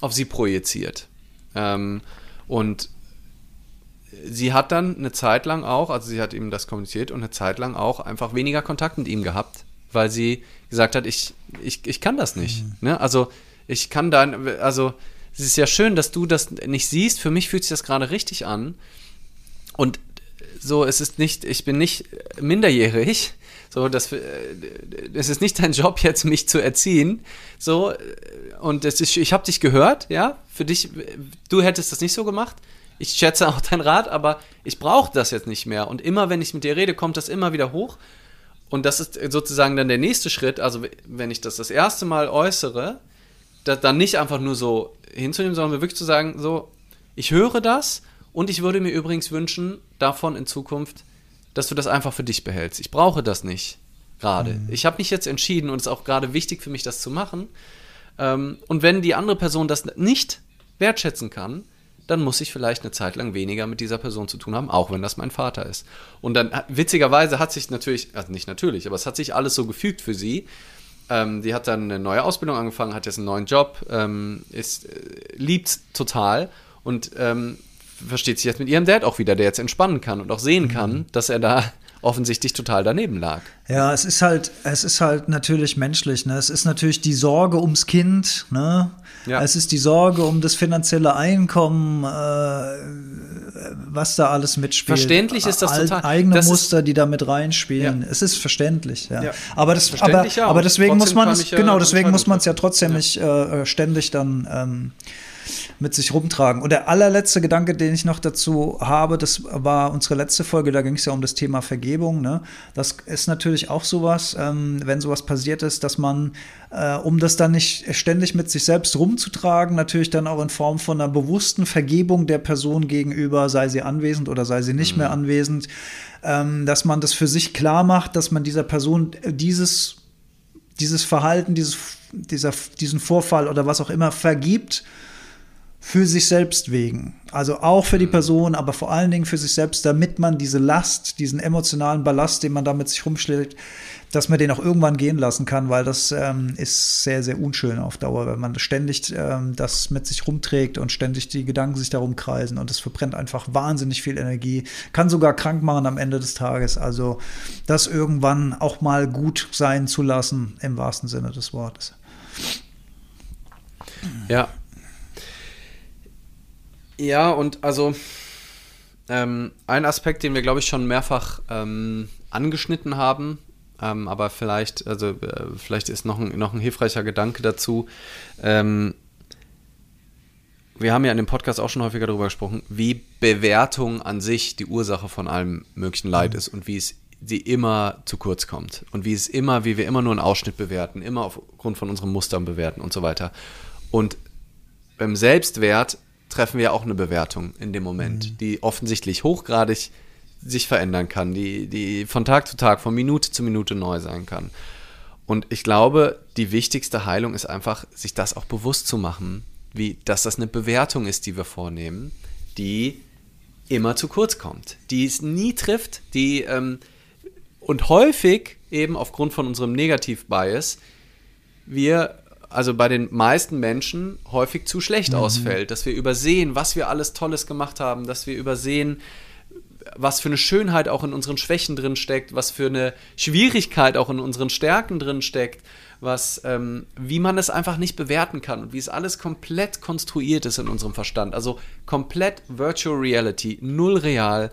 auf sie projiziert. Ähm, und sie hat dann eine Zeit lang auch, also sie hat ihm das kommuniziert und eine Zeit lang auch einfach weniger Kontakt mit ihm gehabt, weil sie gesagt hat, ich, ich, ich kann das nicht. Mhm. Ne? Also ich kann da, also es ist ja schön, dass du das nicht siehst. Für mich fühlt sich das gerade richtig an. Und so, es ist nicht, ich bin nicht minderjährig. So, das, es ist nicht dein Job jetzt, mich zu erziehen. So, und es ist, ich habe dich gehört, ja. Für dich, du hättest das nicht so gemacht ich schätze auch deinen Rat, aber ich brauche das jetzt nicht mehr. Und immer, wenn ich mit dir rede, kommt das immer wieder hoch. Und das ist sozusagen dann der nächste Schritt. Also, wenn ich das das erste Mal äußere, das dann nicht einfach nur so hinzunehmen, sondern wirklich zu sagen, so, ich höre das und ich würde mir übrigens wünschen, davon in Zukunft, dass du das einfach für dich behältst. Ich brauche das nicht gerade. Mhm. Ich habe mich jetzt entschieden und es ist auch gerade wichtig für mich, das zu machen. Ähm, und wenn die andere Person das nicht wertschätzen kann, dann muss ich vielleicht eine Zeit lang weniger mit dieser Person zu tun haben, auch wenn das mein Vater ist. Und dann, witzigerweise hat sich natürlich, also nicht natürlich, aber es hat sich alles so gefügt für sie. Ähm, die hat dann eine neue Ausbildung angefangen, hat jetzt einen neuen Job, ähm, ist, äh, liebt total und ähm, versteht sich jetzt mit ihrem Dad auch wieder, der jetzt entspannen kann und auch sehen kann, mhm. dass er da offensichtlich total daneben lag. Ja, es ist halt, es ist halt natürlich menschlich. Ne? Es ist natürlich die Sorge ums Kind. Ne? Ja. Es ist die Sorge um das finanzielle Einkommen, äh, was da alles mitspielt. Verständlich ist das total. Eigene das Muster, die da mit reinspielen. Ja. Es ist verständlich. Ja. ja. Aber, das, aber, aber deswegen trotzdem muss man es, genau, deswegen muss man es ja trotzdem nicht äh, ständig dann ähm, mit sich rumtragen. Und der allerletzte Gedanke, den ich noch dazu habe, das war unsere letzte Folge, da ging es ja um das Thema Vergebung. Ne? Das ist natürlich auch sowas, ähm, wenn sowas passiert ist, dass man, äh, um das dann nicht ständig mit sich selbst rumzutragen, natürlich dann auch in Form von einer bewussten Vergebung der Person gegenüber, sei sie anwesend oder sei sie nicht mhm. mehr anwesend, ähm, dass man das für sich klar macht, dass man dieser Person dieses, dieses Verhalten, dieses, dieser, diesen Vorfall oder was auch immer vergibt für sich selbst wegen. Also auch für die mhm. Person, aber vor allen Dingen für sich selbst, damit man diese Last, diesen emotionalen Ballast, den man da mit sich rumschlägt, dass man den auch irgendwann gehen lassen kann, weil das ähm, ist sehr, sehr unschön auf Dauer, wenn man ständig ähm, das mit sich rumträgt und ständig die Gedanken sich darum kreisen und das verbrennt einfach wahnsinnig viel Energie, kann sogar krank machen am Ende des Tages. Also das irgendwann auch mal gut sein zu lassen, im wahrsten Sinne des Wortes. Ja, ja, und also ähm, ein Aspekt, den wir, glaube ich, schon mehrfach ähm, angeschnitten haben, ähm, aber vielleicht, also äh, vielleicht ist noch ein, noch ein hilfreicher Gedanke dazu. Ähm, wir haben ja in dem Podcast auch schon häufiger darüber gesprochen, wie Bewertung an sich die Ursache von allem möglichen Leid ist und wie es sie immer zu kurz kommt und wie es immer, wie wir immer nur einen Ausschnitt bewerten, immer aufgrund von unseren Mustern bewerten und so weiter. Und beim Selbstwert treffen wir auch eine Bewertung in dem Moment, mhm. die offensichtlich hochgradig sich verändern kann, die, die von Tag zu Tag, von Minute zu Minute neu sein kann. Und ich glaube, die wichtigste Heilung ist einfach, sich das auch bewusst zu machen, wie, dass das eine Bewertung ist, die wir vornehmen, die immer zu kurz kommt, die es nie trifft, die ähm, und häufig eben aufgrund von unserem Negativ-Bias wir also bei den meisten Menschen häufig zu schlecht mhm. ausfällt, dass wir übersehen, was wir alles Tolles gemacht haben, dass wir übersehen, was für eine Schönheit auch in unseren Schwächen drin steckt, was für eine Schwierigkeit auch in unseren Stärken drin steckt, was, ähm, wie man es einfach nicht bewerten kann und wie es alles komplett konstruiert ist in unserem Verstand. Also komplett Virtual Reality, null real,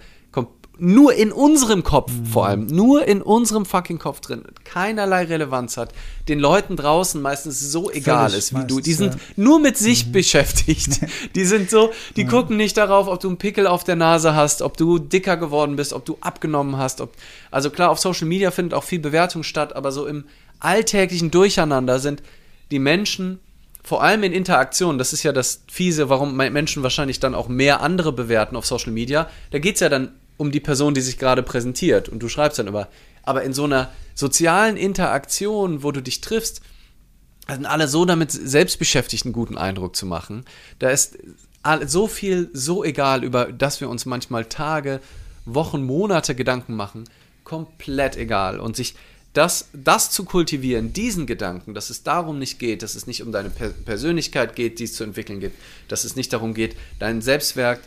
nur in unserem Kopf mhm. vor allem, nur in unserem fucking Kopf drin, keinerlei Relevanz hat, den Leuten draußen meistens so egal Völlig ist wie meistens, du. Die sind ja. nur mit sich mhm. beschäftigt. <laughs> Die sind so, die ja. gucken nicht darauf, ob du einen Pickel auf der Nase hast, ob du dicker geworden bist, ob du abgenommen hast. Ob, also klar, auf Social Media findet auch viel Bewertung statt, aber so im alltäglichen Durcheinander sind die Menschen vor allem in Interaktion, das ist ja das Fiese, warum Menschen wahrscheinlich dann auch mehr andere bewerten auf Social Media. Da geht es ja dann um die Person, die sich gerade präsentiert. Und du schreibst dann aber, aber in so einer sozialen Interaktion, wo du dich triffst, sind alle so damit selbst beschäftigt, einen guten Eindruck zu machen. Da ist so viel so egal, über das wir uns manchmal Tage, Wochen, Monate Gedanken machen, komplett egal. Und sich das, das zu kultivieren, diesen Gedanken, dass es darum nicht geht, dass es nicht um deine Persönlichkeit geht, die es zu entwickeln gibt, dass es nicht darum geht, deinen Selbstwert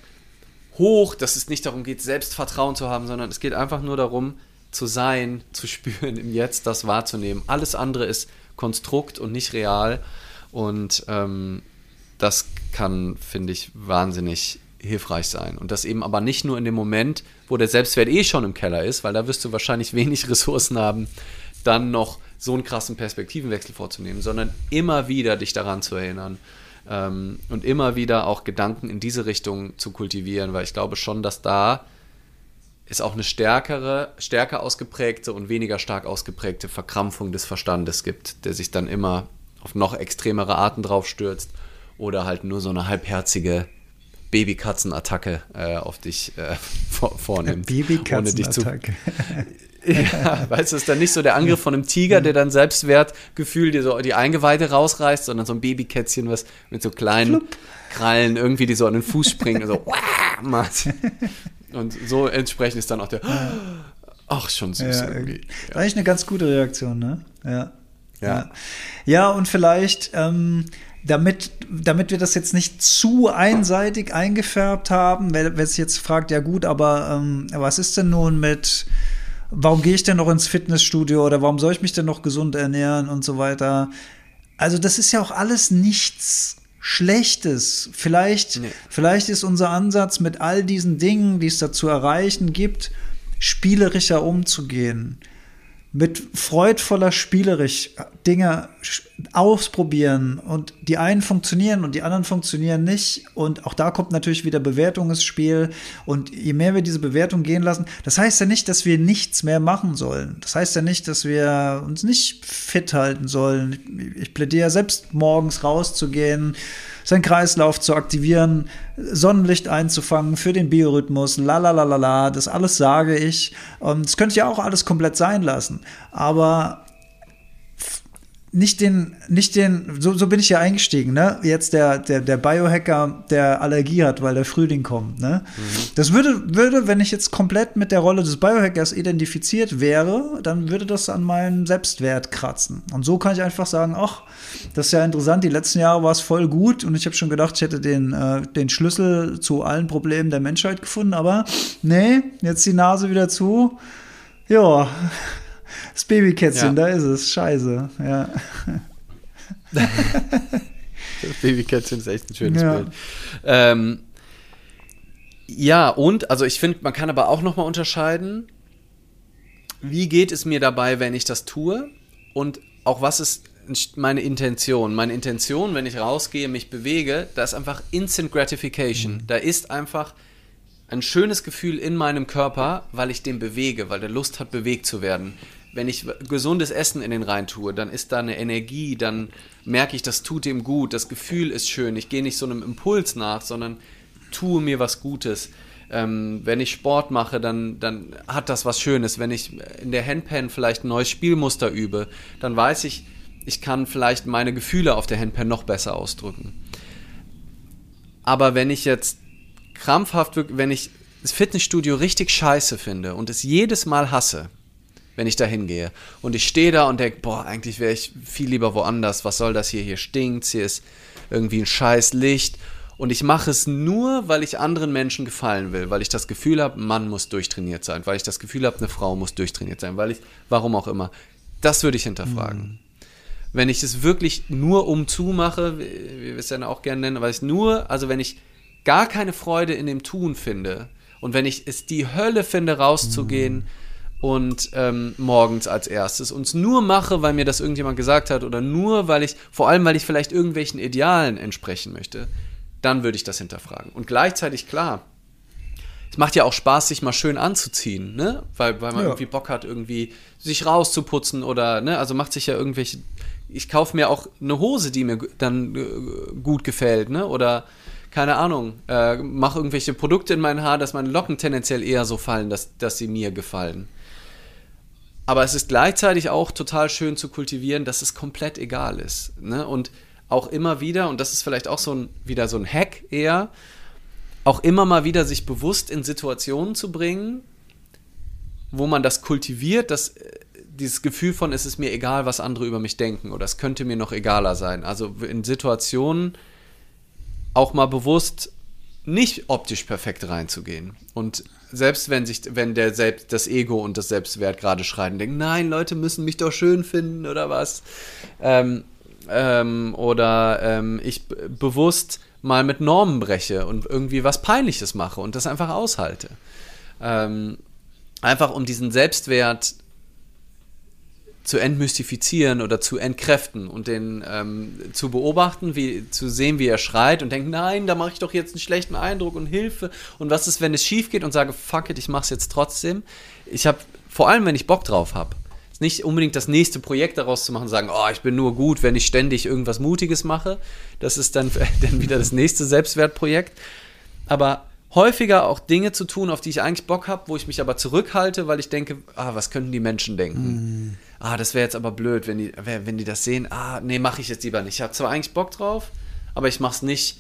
hoch, dass es nicht darum geht, Selbstvertrauen zu haben, sondern es geht einfach nur darum, zu sein, zu spüren, im Jetzt das wahrzunehmen. Alles andere ist Konstrukt und nicht real. Und ähm, das kann, finde ich, wahnsinnig hilfreich sein. Und das eben aber nicht nur in dem Moment, wo der Selbstwert eh schon im Keller ist, weil da wirst du wahrscheinlich wenig <laughs> Ressourcen haben, dann noch so einen krassen Perspektivenwechsel vorzunehmen, sondern immer wieder dich daran zu erinnern, und immer wieder auch Gedanken in diese Richtung zu kultivieren, weil ich glaube schon, dass da es auch eine stärkere, stärker ausgeprägte und weniger stark ausgeprägte Verkrampfung des Verstandes gibt, der sich dann immer auf noch extremere Arten draufstürzt oder halt nur so eine halbherzige Babykatzenattacke äh, auf dich äh, <laughs> vor, vornimmt. Babykatzenattacke. <laughs> Ja, <laughs> weißt du, es ist dann nicht so der Angriff von einem Tiger, der dann Selbstwertgefühl dir so die Eingeweide rausreißt, sondern so ein Babykätzchen, was mit so kleinen Flup. Krallen irgendwie, die so an den Fuß springen und so <laughs> macht. Und so entsprechend ist dann auch der, <gasps> ach, schon süß ja, irgendwie. Ja. Eigentlich eine ganz gute Reaktion, ne? Ja. Ja, ja und vielleicht, ähm, damit, damit wir das jetzt nicht zu einseitig eingefärbt haben, wer, wer sich jetzt fragt, ja gut, aber ähm, was ist denn nun mit warum gehe ich denn noch ins Fitnessstudio oder warum soll ich mich denn noch gesund ernähren und so weiter. Also das ist ja auch alles nichts Schlechtes. Vielleicht, nee. vielleicht ist unser Ansatz mit all diesen Dingen, die es da zu erreichen gibt, spielerischer umzugehen mit freudvoller Spielerisch Dinge ausprobieren und die einen funktionieren und die anderen funktionieren nicht und auch da kommt natürlich wieder Bewertung ins Spiel und je mehr wir diese Bewertung gehen lassen, das heißt ja nicht, dass wir nichts mehr machen sollen. Das heißt ja nicht, dass wir uns nicht fit halten sollen. Ich plädiere selbst morgens rauszugehen, seinen Kreislauf zu aktivieren, Sonnenlicht einzufangen für den Biorhythmus, la la la la la, das alles sage ich. Und das könnte ich ja auch alles komplett sein lassen. Aber nicht den, nicht den, so, so bin ich ja eingestiegen, ne? Jetzt der, der, der Biohacker, der Allergie hat, weil der Frühling kommt, ne? Mhm. Das würde, würde, wenn ich jetzt komplett mit der Rolle des Biohackers identifiziert wäre, dann würde das an meinem Selbstwert kratzen. Und so kann ich einfach sagen, ach, das ist ja interessant, die letzten Jahre war es voll gut und ich habe schon gedacht, ich hätte den, äh, den Schlüssel zu allen Problemen der Menschheit gefunden, aber nee, jetzt die Nase wieder zu. Ja, das Babykätzchen, ja. da ist es. Scheiße. Ja. das Babykätzchen ist echt ein schönes ja. Bild. Ähm, ja, und, also ich finde, man kann aber auch nochmal unterscheiden, wie geht es mir dabei, wenn ich das tue? Und auch was ist meine Intention. Meine Intention, wenn ich rausgehe, mich bewege, da ist einfach Instant Gratification. Mhm. Da ist einfach ein schönes Gefühl in meinem Körper, weil ich den bewege, weil der Lust hat, bewegt zu werden. Wenn ich gesundes Essen in den rein tue, dann ist da eine Energie, dann merke ich, das tut dem gut, das Gefühl ist schön. Ich gehe nicht so einem Impuls nach, sondern tue mir was Gutes. Ähm, wenn ich Sport mache, dann, dann hat das was Schönes. Wenn ich in der Handpan vielleicht ein neues Spielmuster übe, dann weiß ich, ich kann vielleicht meine Gefühle auf der Handpan noch besser ausdrücken. Aber wenn ich jetzt krampfhaft, wenn ich das Fitnessstudio richtig scheiße finde und es jedes Mal hasse, wenn ich da hingehe und ich stehe da und denke, boah, eigentlich wäre ich viel lieber woanders, was soll das hier, hier stinkt, hier ist irgendwie ein scheiß Licht und ich mache es nur, weil ich anderen Menschen gefallen will, weil ich das Gefühl habe, ein Mann muss durchtrainiert sein, weil ich das Gefühl habe, eine Frau muss durchtrainiert sein, weil ich, warum auch immer. Das würde ich hinterfragen. Mhm. Wenn ich es wirklich nur um zu mache, wie wir es ja auch gerne nennen, weil ich nur, also wenn ich gar keine Freude in dem Tun finde und wenn ich es die Hölle finde, rauszugehen mhm. Und ähm, morgens als erstes und es nur mache, weil mir das irgendjemand gesagt hat oder nur, weil ich, vor allem, weil ich vielleicht irgendwelchen Idealen entsprechen möchte, dann würde ich das hinterfragen. Und gleichzeitig, klar, es macht ja auch Spaß, sich mal schön anzuziehen, ne? Weil, weil man ja. irgendwie Bock hat, irgendwie sich rauszuputzen oder, ne? Also macht sich ja irgendwelche. Ich kaufe mir auch eine Hose, die mir dann äh, gut gefällt, ne? Oder keine Ahnung, äh, mache irgendwelche Produkte in mein Haar, dass meine Locken tendenziell eher so fallen, dass, dass sie mir gefallen. Aber es ist gleichzeitig auch total schön zu kultivieren, dass es komplett egal ist. Ne? Und auch immer wieder, und das ist vielleicht auch so ein, wieder so ein Hack eher, auch immer mal wieder sich bewusst in Situationen zu bringen, wo man das kultiviert, dass äh, dieses Gefühl von, es ist mir egal, was andere über mich denken oder es könnte mir noch egaler sein. Also in Situationen, auch mal bewusst nicht optisch perfekt reinzugehen. Und selbst wenn sich, wenn der selbst das Ego und das Selbstwert gerade schreien, denken, nein, Leute müssen mich doch schön finden oder was. Ähm, ähm, oder ähm, ich bewusst mal mit Normen breche und irgendwie was Peinliches mache und das einfach aushalte. Ähm, einfach um diesen Selbstwert zu entmystifizieren oder zu entkräften und den ähm, zu beobachten, wie, zu sehen, wie er schreit und denkt, nein, da mache ich doch jetzt einen schlechten Eindruck und Hilfe. Und was ist, wenn es schief geht und sage, fuck it, ich mache es jetzt trotzdem. Ich habe, vor allem wenn ich Bock drauf habe, nicht unbedingt das nächste Projekt daraus zu machen sagen, oh, ich bin nur gut, wenn ich ständig irgendwas Mutiges mache. Das ist dann, <laughs> dann wieder das nächste Selbstwertprojekt. Aber häufiger auch Dinge zu tun, auf die ich eigentlich Bock habe, wo ich mich aber zurückhalte, weil ich denke, ah, was könnten die Menschen denken? Mm. Ah, das wäre jetzt aber blöd, wenn die, wenn die das sehen. Ah, nee, mache ich jetzt lieber nicht. Ich habe zwar eigentlich Bock drauf, aber ich mache es nicht,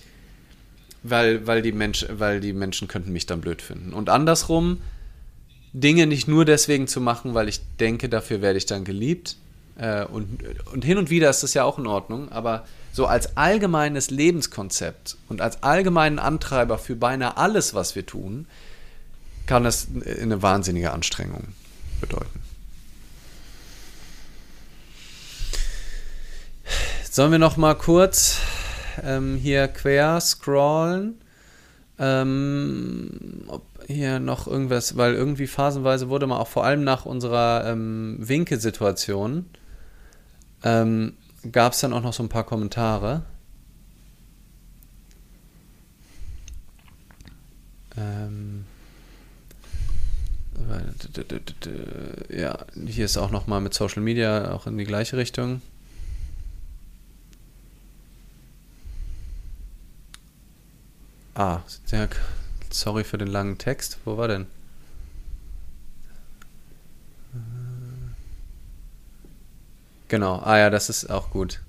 weil, weil, die Mensch, weil die Menschen könnten mich dann blöd finden. Und andersrum, Dinge nicht nur deswegen zu machen, weil ich denke, dafür werde ich dann geliebt. Äh, und, und hin und wieder ist das ja auch in Ordnung, aber so als allgemeines Lebenskonzept und als allgemeinen Antreiber für beinahe alles, was wir tun, kann das eine wahnsinnige Anstrengung bedeuten. Sollen wir noch mal kurz ähm, hier quer scrollen? Ähm, ob hier noch irgendwas, weil irgendwie phasenweise wurde man auch vor allem nach unserer ähm, Winke-Situation ähm, gab es dann auch noch so ein paar Kommentare. Ähm, ja, hier ist auch noch mal mit Social Media auch in die gleiche Richtung. Ah, sorry für den langen Text. Wo war denn? Genau, ah ja, das ist auch gut.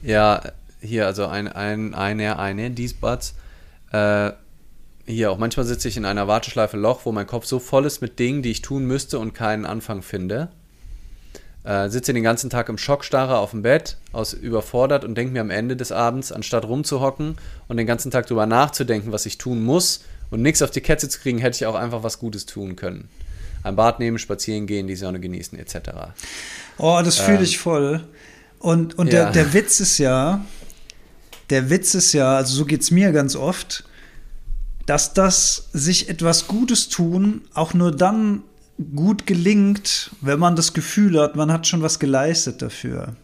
Ja, hier, also ein, ein, eine, eine, Diesbuds. Äh, hier, auch manchmal sitze ich in einer Warteschleife Loch, wo mein Kopf so voll ist mit Dingen, die ich tun müsste und keinen Anfang finde. Äh, sitze den ganzen Tag im Schockstarre auf dem Bett, aus überfordert und denke mir am Ende des Abends, anstatt rumzuhocken und den ganzen Tag drüber nachzudenken, was ich tun muss und nichts auf die Kette zu kriegen, hätte ich auch einfach was Gutes tun können ein Bad nehmen, spazieren gehen, die Sonne genießen, etc. Oh, das fühle ähm, ich voll. Und, und ja. der, der Witz ist ja, der Witz ist ja, also so geht es mir ganz oft, dass das sich etwas Gutes tun auch nur dann gut gelingt, wenn man das Gefühl hat, man hat schon was geleistet dafür.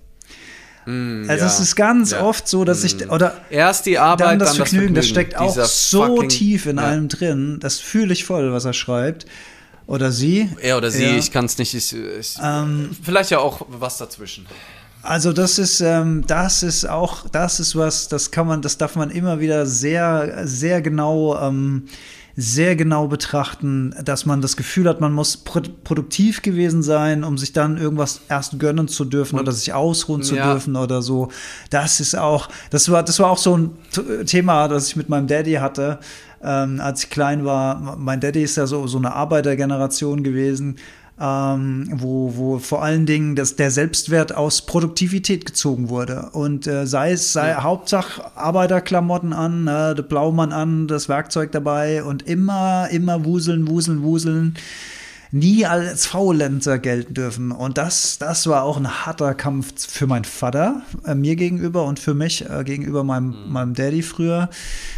Mm, Also ja. es ist ganz Ja. oft so, dass ich oder Erst die Arbeit, dann das dann Vergnügen, das Vergnügen. steckt auch so fucking- tief in ja. einem drin. Das fühle ich voll, was er schreibt oder sie. Er oder sie, Ja. ich kann es nicht. Ich, ich, Ähm, vielleicht ja auch was dazwischen. Also das ist, ähm, das ist auch, das ist was, das kann man, das darf man immer wieder sehr, sehr genau, ähm, sehr genau betrachten, dass man das Gefühl hat, man muss pro produktiv gewesen sein, um sich dann irgendwas erst gönnen zu dürfen oder sich ausruhen zu Ja. dürfen oder so. Das ist auch, das war, das war auch so ein Thema, das ich mit meinem Daddy hatte, ähm, als ich klein war. Mein Daddy ist ja so, so eine Arbeitergeneration gewesen ähm, wo, wo vor allen Dingen das, der Selbstwert aus Produktivität gezogen wurde. Und äh, sei es, sei Hauptsache Arbeiterklamotten an, äh, der Blaumann an, das Werkzeug dabei und immer, immer wuseln, wuseln, wuseln. Nie als Faulenzer gelten dürfen. Und das, das war auch ein harter Kampf für meinen Vater, äh, mir gegenüber und für mich äh, gegenüber meinem, meinem Daddy früher,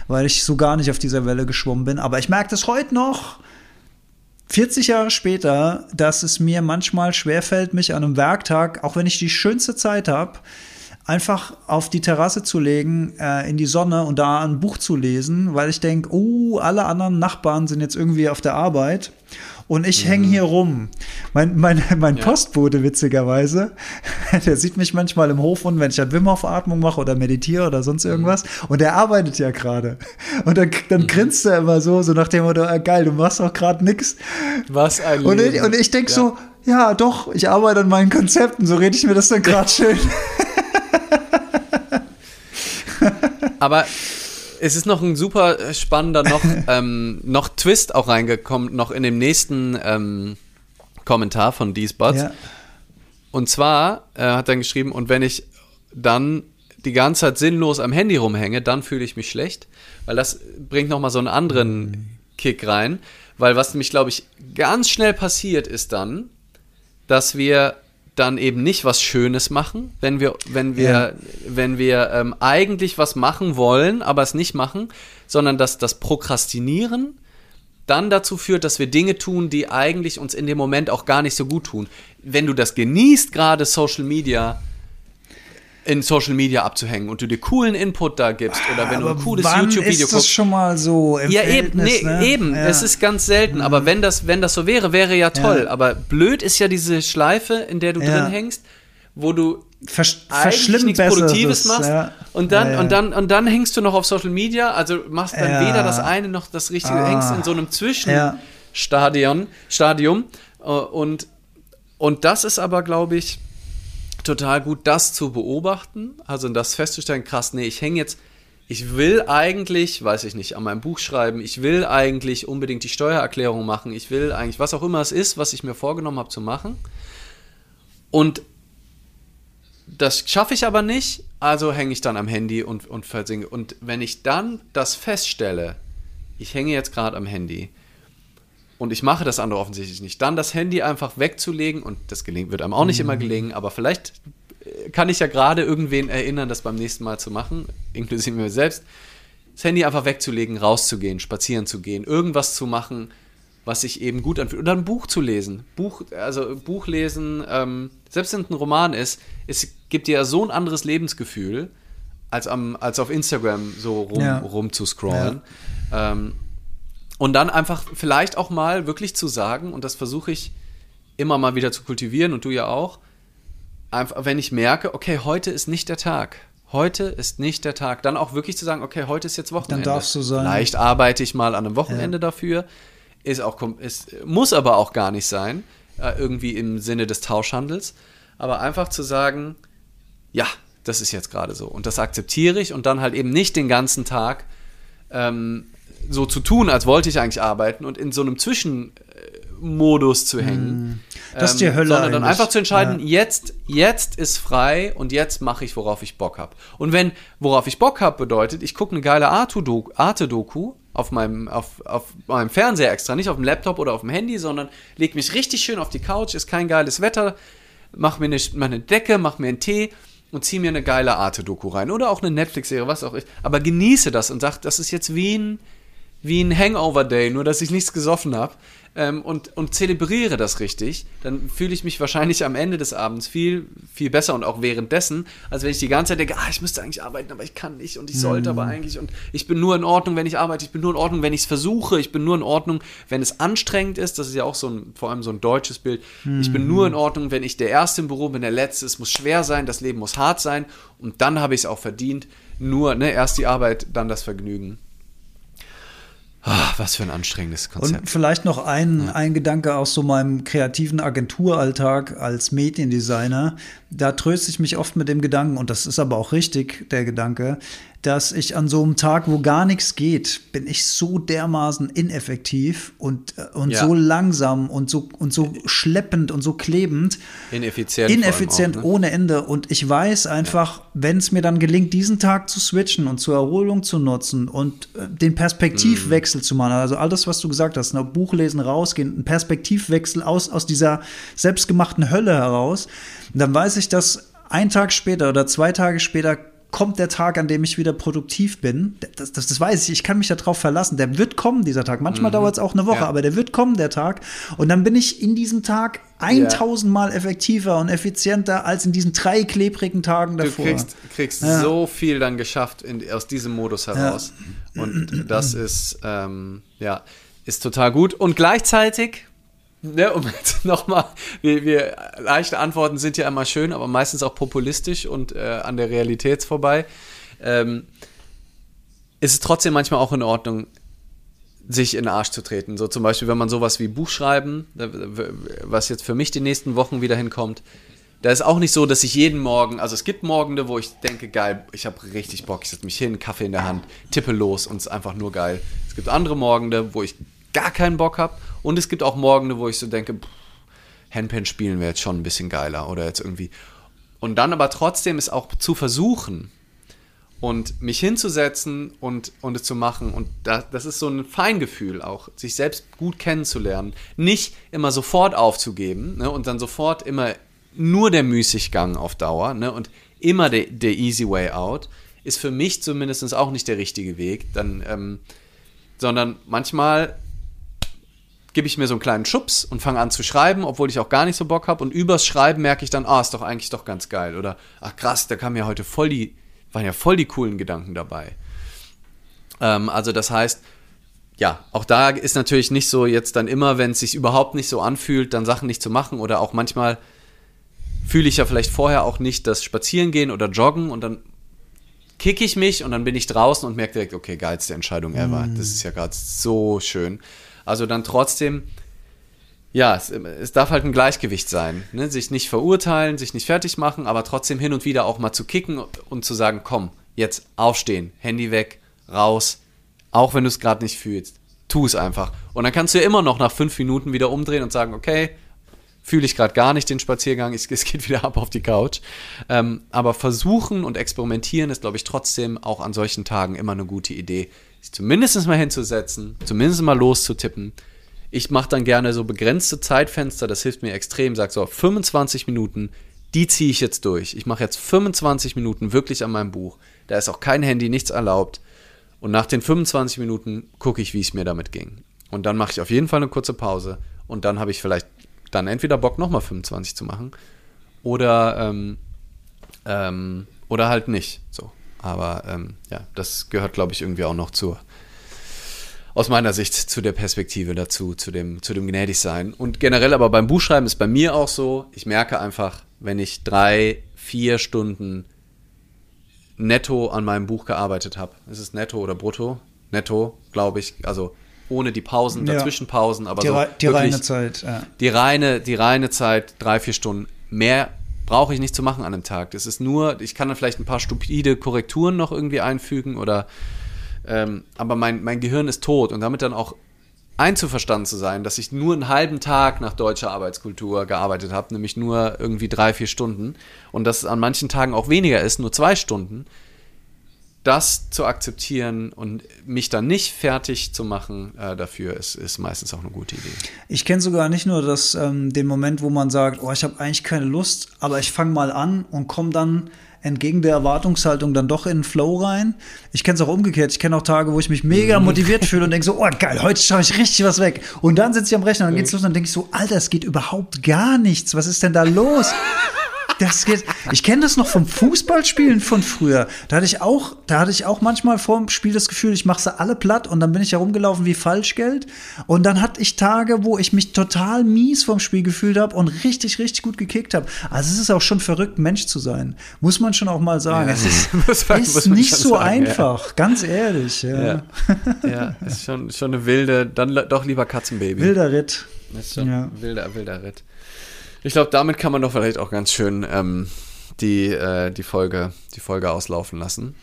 weil ich so gar nicht auf dieser Welle geschwommen bin. Aber ich merke das heute noch. 40 Jahre später, dass es mir manchmal schwerfällt, mich an einem Werktag, auch wenn ich die schönste Zeit habe, einfach auf die Terrasse zu legen, äh, in die Sonne und da ein Buch zu lesen, weil ich denke, oh, alle anderen Nachbarn sind jetzt irgendwie auf der Arbeit und ich hänge hier rum. Mein, mein, mein Ja. Postbote, witzigerweise, <laughs> der sieht mich manchmal im Hof und wenn ich halt Wim Hof Atmung mache oder meditiere oder sonst irgendwas und der arbeitet ja gerade. Und dann, dann grinst er immer so, so nach dem Motto, äh, geil, du machst auch gerade nix. Was ein Und ich, und ich denke Ja. so, ja, doch, ich arbeite an meinen Konzepten, so rede ich mir das dann <laughs> gerade schön. Aber es ist noch ein super äh, spannender noch, <laughs> ähm, noch Twist auch reingekommen, noch in dem nächsten ähm, Kommentar von Butts. Ja. Und zwar äh, hat er geschrieben, und wenn ich dann die ganze Zeit sinnlos am Handy rumhänge, dann fühle ich mich schlecht, weil das bringt nochmal so einen anderen Kick rein. Weil was nämlich, glaube ich, ganz schnell passiert ist dann, dass wir dann eben nicht was Schönes machen, wenn wir, wenn wir, Ja. wenn wir ähm, eigentlich was machen wollen, aber es nicht machen, sondern dass das Prokrastinieren dann dazu führt, dass wir Dinge tun, die eigentlich uns in dem Moment auch gar nicht so gut tun. Wenn du das genießt, gerade Social Media in Social Media abzuhängen und du dir coolen Input da gibst oder wenn du ein cooles wann YouTube-Video ist das guckst. schon mal so im Ja, eben, nee, ne? eben. Ja. Es ist ganz selten. Aber wenn das, wenn das so wäre, wäre ja toll. Ja. Aber blöd ist ja diese Schleife, in der du Ja. drin hängst, wo du Versch eigentlich nichts Produktives machst ja. und dann Ja, ja. und dann und dann hängst du noch auf Social Media, also machst dann weder das eine noch das Richtige, Ah. hängst in so einem. Zwischenstadion Stadium äh, und und das ist aber glaube ich total gut, das zu beobachten, also das festzustellen, krass, nee, ich hänge jetzt ich will eigentlich, weiß ich nicht, an meinem Buch schreiben, ich will eigentlich unbedingt die Steuererklärung machen, ich will eigentlich, was auch immer es ist, was ich mir vorgenommen habe zu machen. Und das schaffe ich aber nicht, also hänge ich dann am Handy und, und versinke. Und wenn ich dann das feststelle, ich hänge jetzt gerade am Handy und ich mache das andere offensichtlich nicht, dann das Handy einfach wegzulegen und das gelingt, wird einem auch nicht immer gelingen, aber vielleicht äh, kann ich ja gerade irgendwen erinnern, das beim nächsten Mal zu machen, inklusive mir selbst, das Handy einfach wegzulegen, rauszugehen, spazieren zu gehen, irgendwas zu machen, was sich eben gut anfühlt. Oder ein Buch zu lesen. Buch, also Buch lesen, ähm, selbst wenn es ein Roman ist, es gibt dir ja so ein anderes Lebensgefühl, als, am, als auf Instagram so rum, Ja. rum zu scrollen. Ähm, und dann einfach vielleicht auch mal wirklich zu sagen, und das versuche ich immer mal wieder zu kultivieren und du ja auch, einfach, wenn ich merke, okay, heute ist nicht der Tag. Heute ist nicht der Tag. Dann auch wirklich zu sagen, okay, heute ist jetzt Wochenende. Dann darfst du sein. Vielleicht arbeite ich mal an einem Wochenende dafür. Ist auch, ist, muss aber auch gar nicht sein, äh, irgendwie im Sinne des Tauschhandels. Aber einfach zu sagen, ja, das ist jetzt gerade so. Und das akzeptiere ich und dann halt eben nicht den ganzen Tag ähm, so zu tun, als wollte ich eigentlich arbeiten und in so einem Zwischenmodus zu hängen. Das ist die Hölle Sondern dann einfach zu entscheiden, Ja. jetzt, jetzt ist frei und jetzt mache ich, worauf ich Bock habe. Und wenn, worauf ich Bock habe, bedeutet, ich gucke eine geile Arte-Doku auf meinem, auf, auf meinem Fernseher extra, nicht auf dem Laptop oder auf dem Handy, sondern leg mich richtig schön auf die Couch, ist kein geiles Wetter, mach mir eine, mach eine Decke, mach mir einen Tee und zieh mir eine geile Arte-Doku rein. Oder auch eine Netflix-Serie, was auch ist. Aber genieße das und sag, das ist jetzt wie ein, wie ein Hangover-Day, nur dass ich nichts gesoffen habe ähm, und, und zelebriere das richtig, dann fühle ich mich wahrscheinlich am Ende des Abends viel, viel besser und auch währenddessen, als wenn ich die ganze Zeit denke, ah, ich müsste eigentlich arbeiten, aber ich kann nicht und ich sollte aber eigentlich und ich bin nur in Ordnung, wenn ich arbeite, ich bin nur in Ordnung, wenn ich es versuche, ich bin nur in Ordnung, wenn es anstrengend ist, das ist ja auch so ein, vor allem so ein deutsches Bild, ich bin nur in Ordnung, wenn ich der Erste im Büro bin, der Letzte, es muss schwer sein, das Leben muss hart sein und dann habe ich es auch verdient, nur, ne, erst die Arbeit, dann das Vergnügen. Ah, was für ein anstrengendes Konzept. Und vielleicht noch ein, ja. ein Gedanke aus so meinem kreativen Agenturalltag als Mediendesigner. Da tröste ich mich oft mit dem Gedanken, und das ist aber auch richtig, der Gedanke, dass ich an so einem Tag, wo gar nichts geht, bin ich so dermaßen ineffektiv und, äh, und ja. so langsam und so, und so schleppend und so klebend. Ineffizient. Ineffizient auch, ne? ohne Ende. Und ich weiß einfach, ja. wenn es mir dann gelingt, diesen Tag zu switchen und zur Erholung zu nutzen und äh, den Perspektivwechsel mhm. zu machen, also alles, was du gesagt hast, ne, Buch lesen, rausgehen, ein Perspektivwechsel aus, aus dieser selbstgemachten Hölle heraus, dann weiß ich, dass ein Tag später oder zwei Tage später kommt der Tag, an dem ich wieder produktiv bin. Das, das, das weiß ich, ich kann mich darauf verlassen. Der wird kommen, dieser Tag. Manchmal mhm. dauert es auch eine Woche, ja. aber der wird kommen, der Tag. Und dann bin ich in diesem Tag 1000 Mal effektiver und effizienter als in diesen drei klebrigen Tagen davor. Du kriegst, kriegst ja. so viel dann geschafft in, aus diesem Modus heraus. Ja. Und <clears throat> das ist, ähm, ja, ist total gut. Und gleichzeitig ne, um jetzt <laughs> nochmal, wir, wir, leichte Antworten sind ja immer schön, aber meistens auch populistisch und äh, an der Realität vorbei. Ähm, ist es trotzdem manchmal auch in Ordnung, sich in den Arsch zu treten. So zum Beispiel, wenn man sowas wie Buchschreiben, was jetzt für mich die nächsten Wochen wieder hinkommt, da ist auch nicht so, dass ich jeden Morgen, also es gibt Morgende, wo ich denke, geil, ich habe richtig Bock, ich setze mich hin, Kaffee in der Hand, tippe los und es ist einfach nur geil. Es gibt andere Morgende, wo ich gar keinen Bock habe und es gibt auch Morgende, wo ich so denke, pff, Handpan spielen wäre jetzt schon ein bisschen geiler oder jetzt irgendwie. Und dann aber trotzdem es auch zu versuchen und mich hinzusetzen und, und es zu machen. Und das, das ist so ein Feingefühl auch, sich selbst gut kennenzulernen. Nicht immer sofort aufzugeben ne, und dann sofort immer nur der Müßiggang auf Dauer ne, und immer der, der easy way out, ist für mich zumindest auch nicht der richtige Weg. Dann, ähm, sondern manchmal gebe ich mir so einen kleinen Schubs und fange an zu schreiben, obwohl ich auch gar nicht so Bock habe. Und übers Schreiben merke ich dann, ah, ist doch eigentlich doch ganz geil. Oder, ach krass, da kamen ja heute voll die, waren ja voll die coolen Gedanken dabei. Ähm, also das heißt, ja, auch da ist natürlich nicht so jetzt dann immer, wenn es sich überhaupt nicht so anfühlt, dann Sachen nicht zu machen. Oder auch manchmal fühle ich ja vielleicht vorher auch nicht das Spazierengehen oder Joggen und dann kicke ich mich und dann bin ich draußen und merke direkt, okay, geilste Entscheidung ever. Mm. Das ist ja gerade so schön. Also dann trotzdem, ja, es, es darf halt ein Gleichgewicht sein. Ne? Sich nicht verurteilen, sich nicht fertig machen, aber trotzdem hin und wieder auch mal zu kicken und zu sagen, komm, jetzt aufstehen, Handy weg, raus, auch wenn du es gerade nicht fühlst. Tu es einfach. Und dann kannst du ja immer noch nach fünf Minuten wieder umdrehen und sagen, okay, fühle ich gerade gar nicht den Spaziergang, es, es, geht <laughs> wieder ab auf die Couch. Ähm, aber versuchen und experimentieren ist, glaube ich, trotzdem auch an solchen Tagen immer eine gute Idee sich zumindest mal hinzusetzen, zumindest mal loszutippen. Ich mache dann gerne so begrenzte Zeitfenster, das hilft mir extrem. Sag so, 25 Minuten, die ziehe ich jetzt durch. Ich mache jetzt 25 Minuten wirklich an meinem Buch. Da ist auch kein Handy, nichts erlaubt. Und nach den 25 Minuten gucke ich, wie es mir damit ging. Und dann mache ich auf jeden Fall eine kurze Pause. Und dann habe ich vielleicht dann entweder Bock, nochmal 25 zu machen. Oder, ähm, ähm, oder halt nicht. So. Aber ähm, ja, das gehört, glaube ich, irgendwie auch noch zur, aus meiner Sicht zu der Perspektive dazu, zu dem, zu dem Gnädigsein. Und generell aber beim Buchschreiben ist bei mir auch so, ich merke einfach, wenn ich drei, vier Stunden netto an meinem Buch gearbeitet habe, ist es netto oder brutto? Netto, glaube ich, also ohne die Pausen, dazwischen Pausen, aber die, so die reine Zeit. Ja. Die reine, die reine Zeit, drei, vier Stunden. Mehr brauche ich nicht zu machen an einem Tag. Das ist nur, ich kann dann vielleicht ein paar stupide Korrekturen noch irgendwie einfügen oder ähm, aber mein, mein Gehirn ist tot und damit dann auch einzuverstanden zu sein, dass ich nur einen halben Tag nach deutscher Arbeitskultur gearbeitet habe, nämlich nur irgendwie drei, vier Stunden und dass es an manchen Tagen auch weniger ist, nur zwei Stunden, das zu akzeptieren und mich dann nicht fertig zu machen äh, dafür, ist, ist meistens auch eine gute Idee. Ich kenne sogar nicht nur das, ähm, den Moment, wo man sagt, oh, ich habe eigentlich keine Lust, aber ich fange mal an und komme dann entgegen der Erwartungshaltung dann doch in den Flow rein. Ich kenne es auch umgekehrt. Ich kenne auch Tage, wo ich mich mega motiviert fühle und denke so, oh geil, heute schaue ich richtig was weg. Und dann sitze ich am Rechner und dann geht's los und dann denke ich so, Alter, es geht überhaupt gar nichts. Was ist denn da los? Das geht. Ich kenne das noch vom Fußballspielen von früher. Da hatte ich auch, da hatte ich auch manchmal vor dem Spiel das Gefühl, ich mache sie alle platt und dann bin ich herumgelaufen wie Falschgeld. Und dann hatte ich Tage, wo ich mich total mies vom Spiel gefühlt habe und richtig, richtig gut gekickt habe. Also es ist auch schon verrückt, Mensch zu sein. Muss man schon auch mal sagen. Ja, es ist, <laughs> man, ist nicht so sagen, einfach, ja. ganz ehrlich. Ja. ja, ja ist schon, schon eine wilde, dann doch lieber Katzenbaby. Wilder Ritt. Das ist schon ja. wilder, wilder Ritt. Ich glaube, damit kann man doch vielleicht auch ganz schön ähm, die, äh, die, Folge, die Folge auslaufen lassen.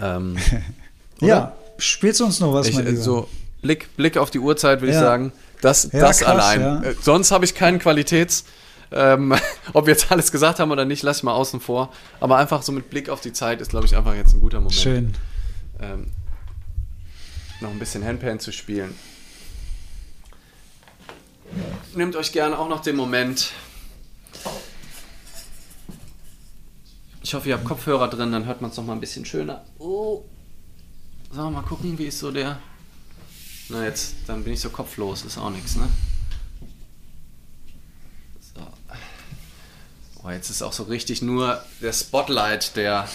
Ähm, <laughs> ja, spielst du uns noch was, ich, mein Lieber? So, Blick, Blick auf die Uhrzeit, würde ja. ich sagen. Das, ja, das krass, allein. Ja. Äh, sonst habe ich keinen Qualitäts. Ähm, <laughs> ob wir jetzt alles gesagt haben oder nicht, lass ich mal außen vor. Aber einfach so mit Blick auf die Zeit ist, glaube ich, einfach jetzt ein guter Moment. Schön. Ähm, noch ein bisschen Handpan zu spielen. Nehmt euch gerne auch noch den Moment. Ich hoffe, ihr habt Kopfhörer drin, dann hört man es noch mal ein bisschen schöner. Oh. So, mal gucken, wie ist so der. Na, jetzt, dann bin ich so kopflos, ist auch nichts, ne? So. Oh, jetzt ist auch so richtig nur der Spotlight der,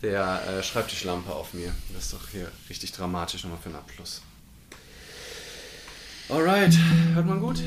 der äh, Schreibtischlampe auf mir. Das ist doch hier richtig dramatisch nochmal für den Abschluss. Alright, hört man gut?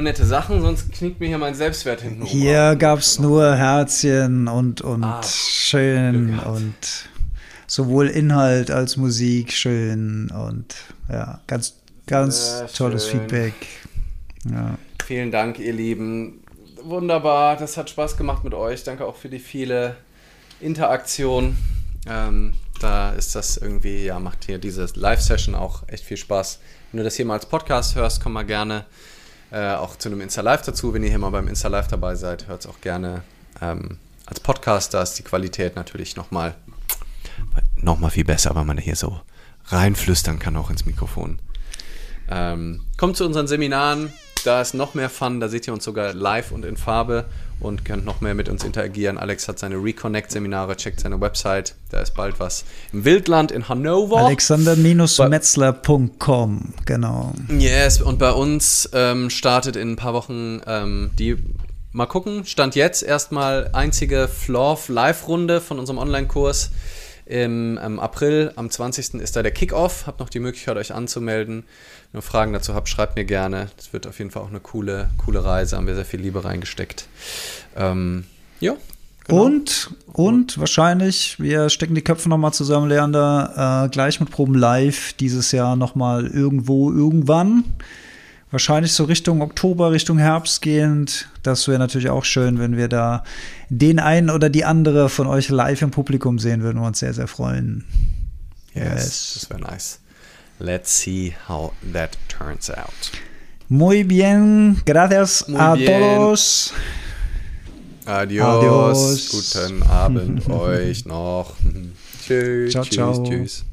Nur nette Sachen, sonst knickt mir hier mein Selbstwert hinten Hier gab es nur Herzchen und, und ah, schön und sowohl Inhalt als Musik schön und ja, ganz, ganz Sehr tolles schön. Feedback. Ja. Vielen Dank, ihr Lieben. Wunderbar, das hat Spaß gemacht mit euch. Danke auch für die viele Interaktion. Ähm, da ist das irgendwie, ja, macht hier diese Live-Session auch echt viel Spaß. Wenn du das hier mal als Podcast hörst, komm mal gerne äh, auch zu einem Insta-Live dazu. Wenn ihr hier mal beim Insta-Live dabei seid, hört es auch gerne ähm, als Podcast. Da ist die Qualität natürlich nochmal noch mal viel besser, weil man hier so reinflüstern kann auch ins Mikrofon. Ähm, kommt zu unseren Seminaren, da ist noch mehr Fun, da seht ihr uns sogar live und in Farbe und könnt noch mehr mit uns interagieren. Alex hat seine Reconnect-Seminare, checkt seine Website, da ist bald was im Wildland in Hannover. Alexander-metzler.com, genau. Yes, und bei uns ähm, startet in ein paar Wochen ähm, die, mal gucken, Stand jetzt erstmal einzige Floor Live-Runde von unserem Online-Kurs. Im, im April, am 20. ist da der Kickoff. Habt noch die Möglichkeit, euch anzumelden. Wenn ihr Fragen dazu habt, schreibt mir gerne. Das wird auf jeden Fall auch eine coole, coole Reise. Haben wir sehr viel Liebe reingesteckt. Ähm, ja. genau. Und, und wahrscheinlich, wir stecken die Köpfe nochmal zusammen, Leander, äh, gleich mit Proben live dieses Jahr nochmal irgendwo, irgendwann. Wahrscheinlich so Richtung Oktober, Richtung Herbst gehend. Das wäre natürlich auch schön, wenn wir da den einen oder die andere von euch live im Publikum sehen, würden wir uns sehr, sehr freuen. Yes, das wäre nice. Let's see how that turns out. Muy bien, gracias Muy a bien. todos. Adios. Adios. Guten Abend <laughs> euch noch. tschüss. Ciao, tschüss, ciao. tschüss.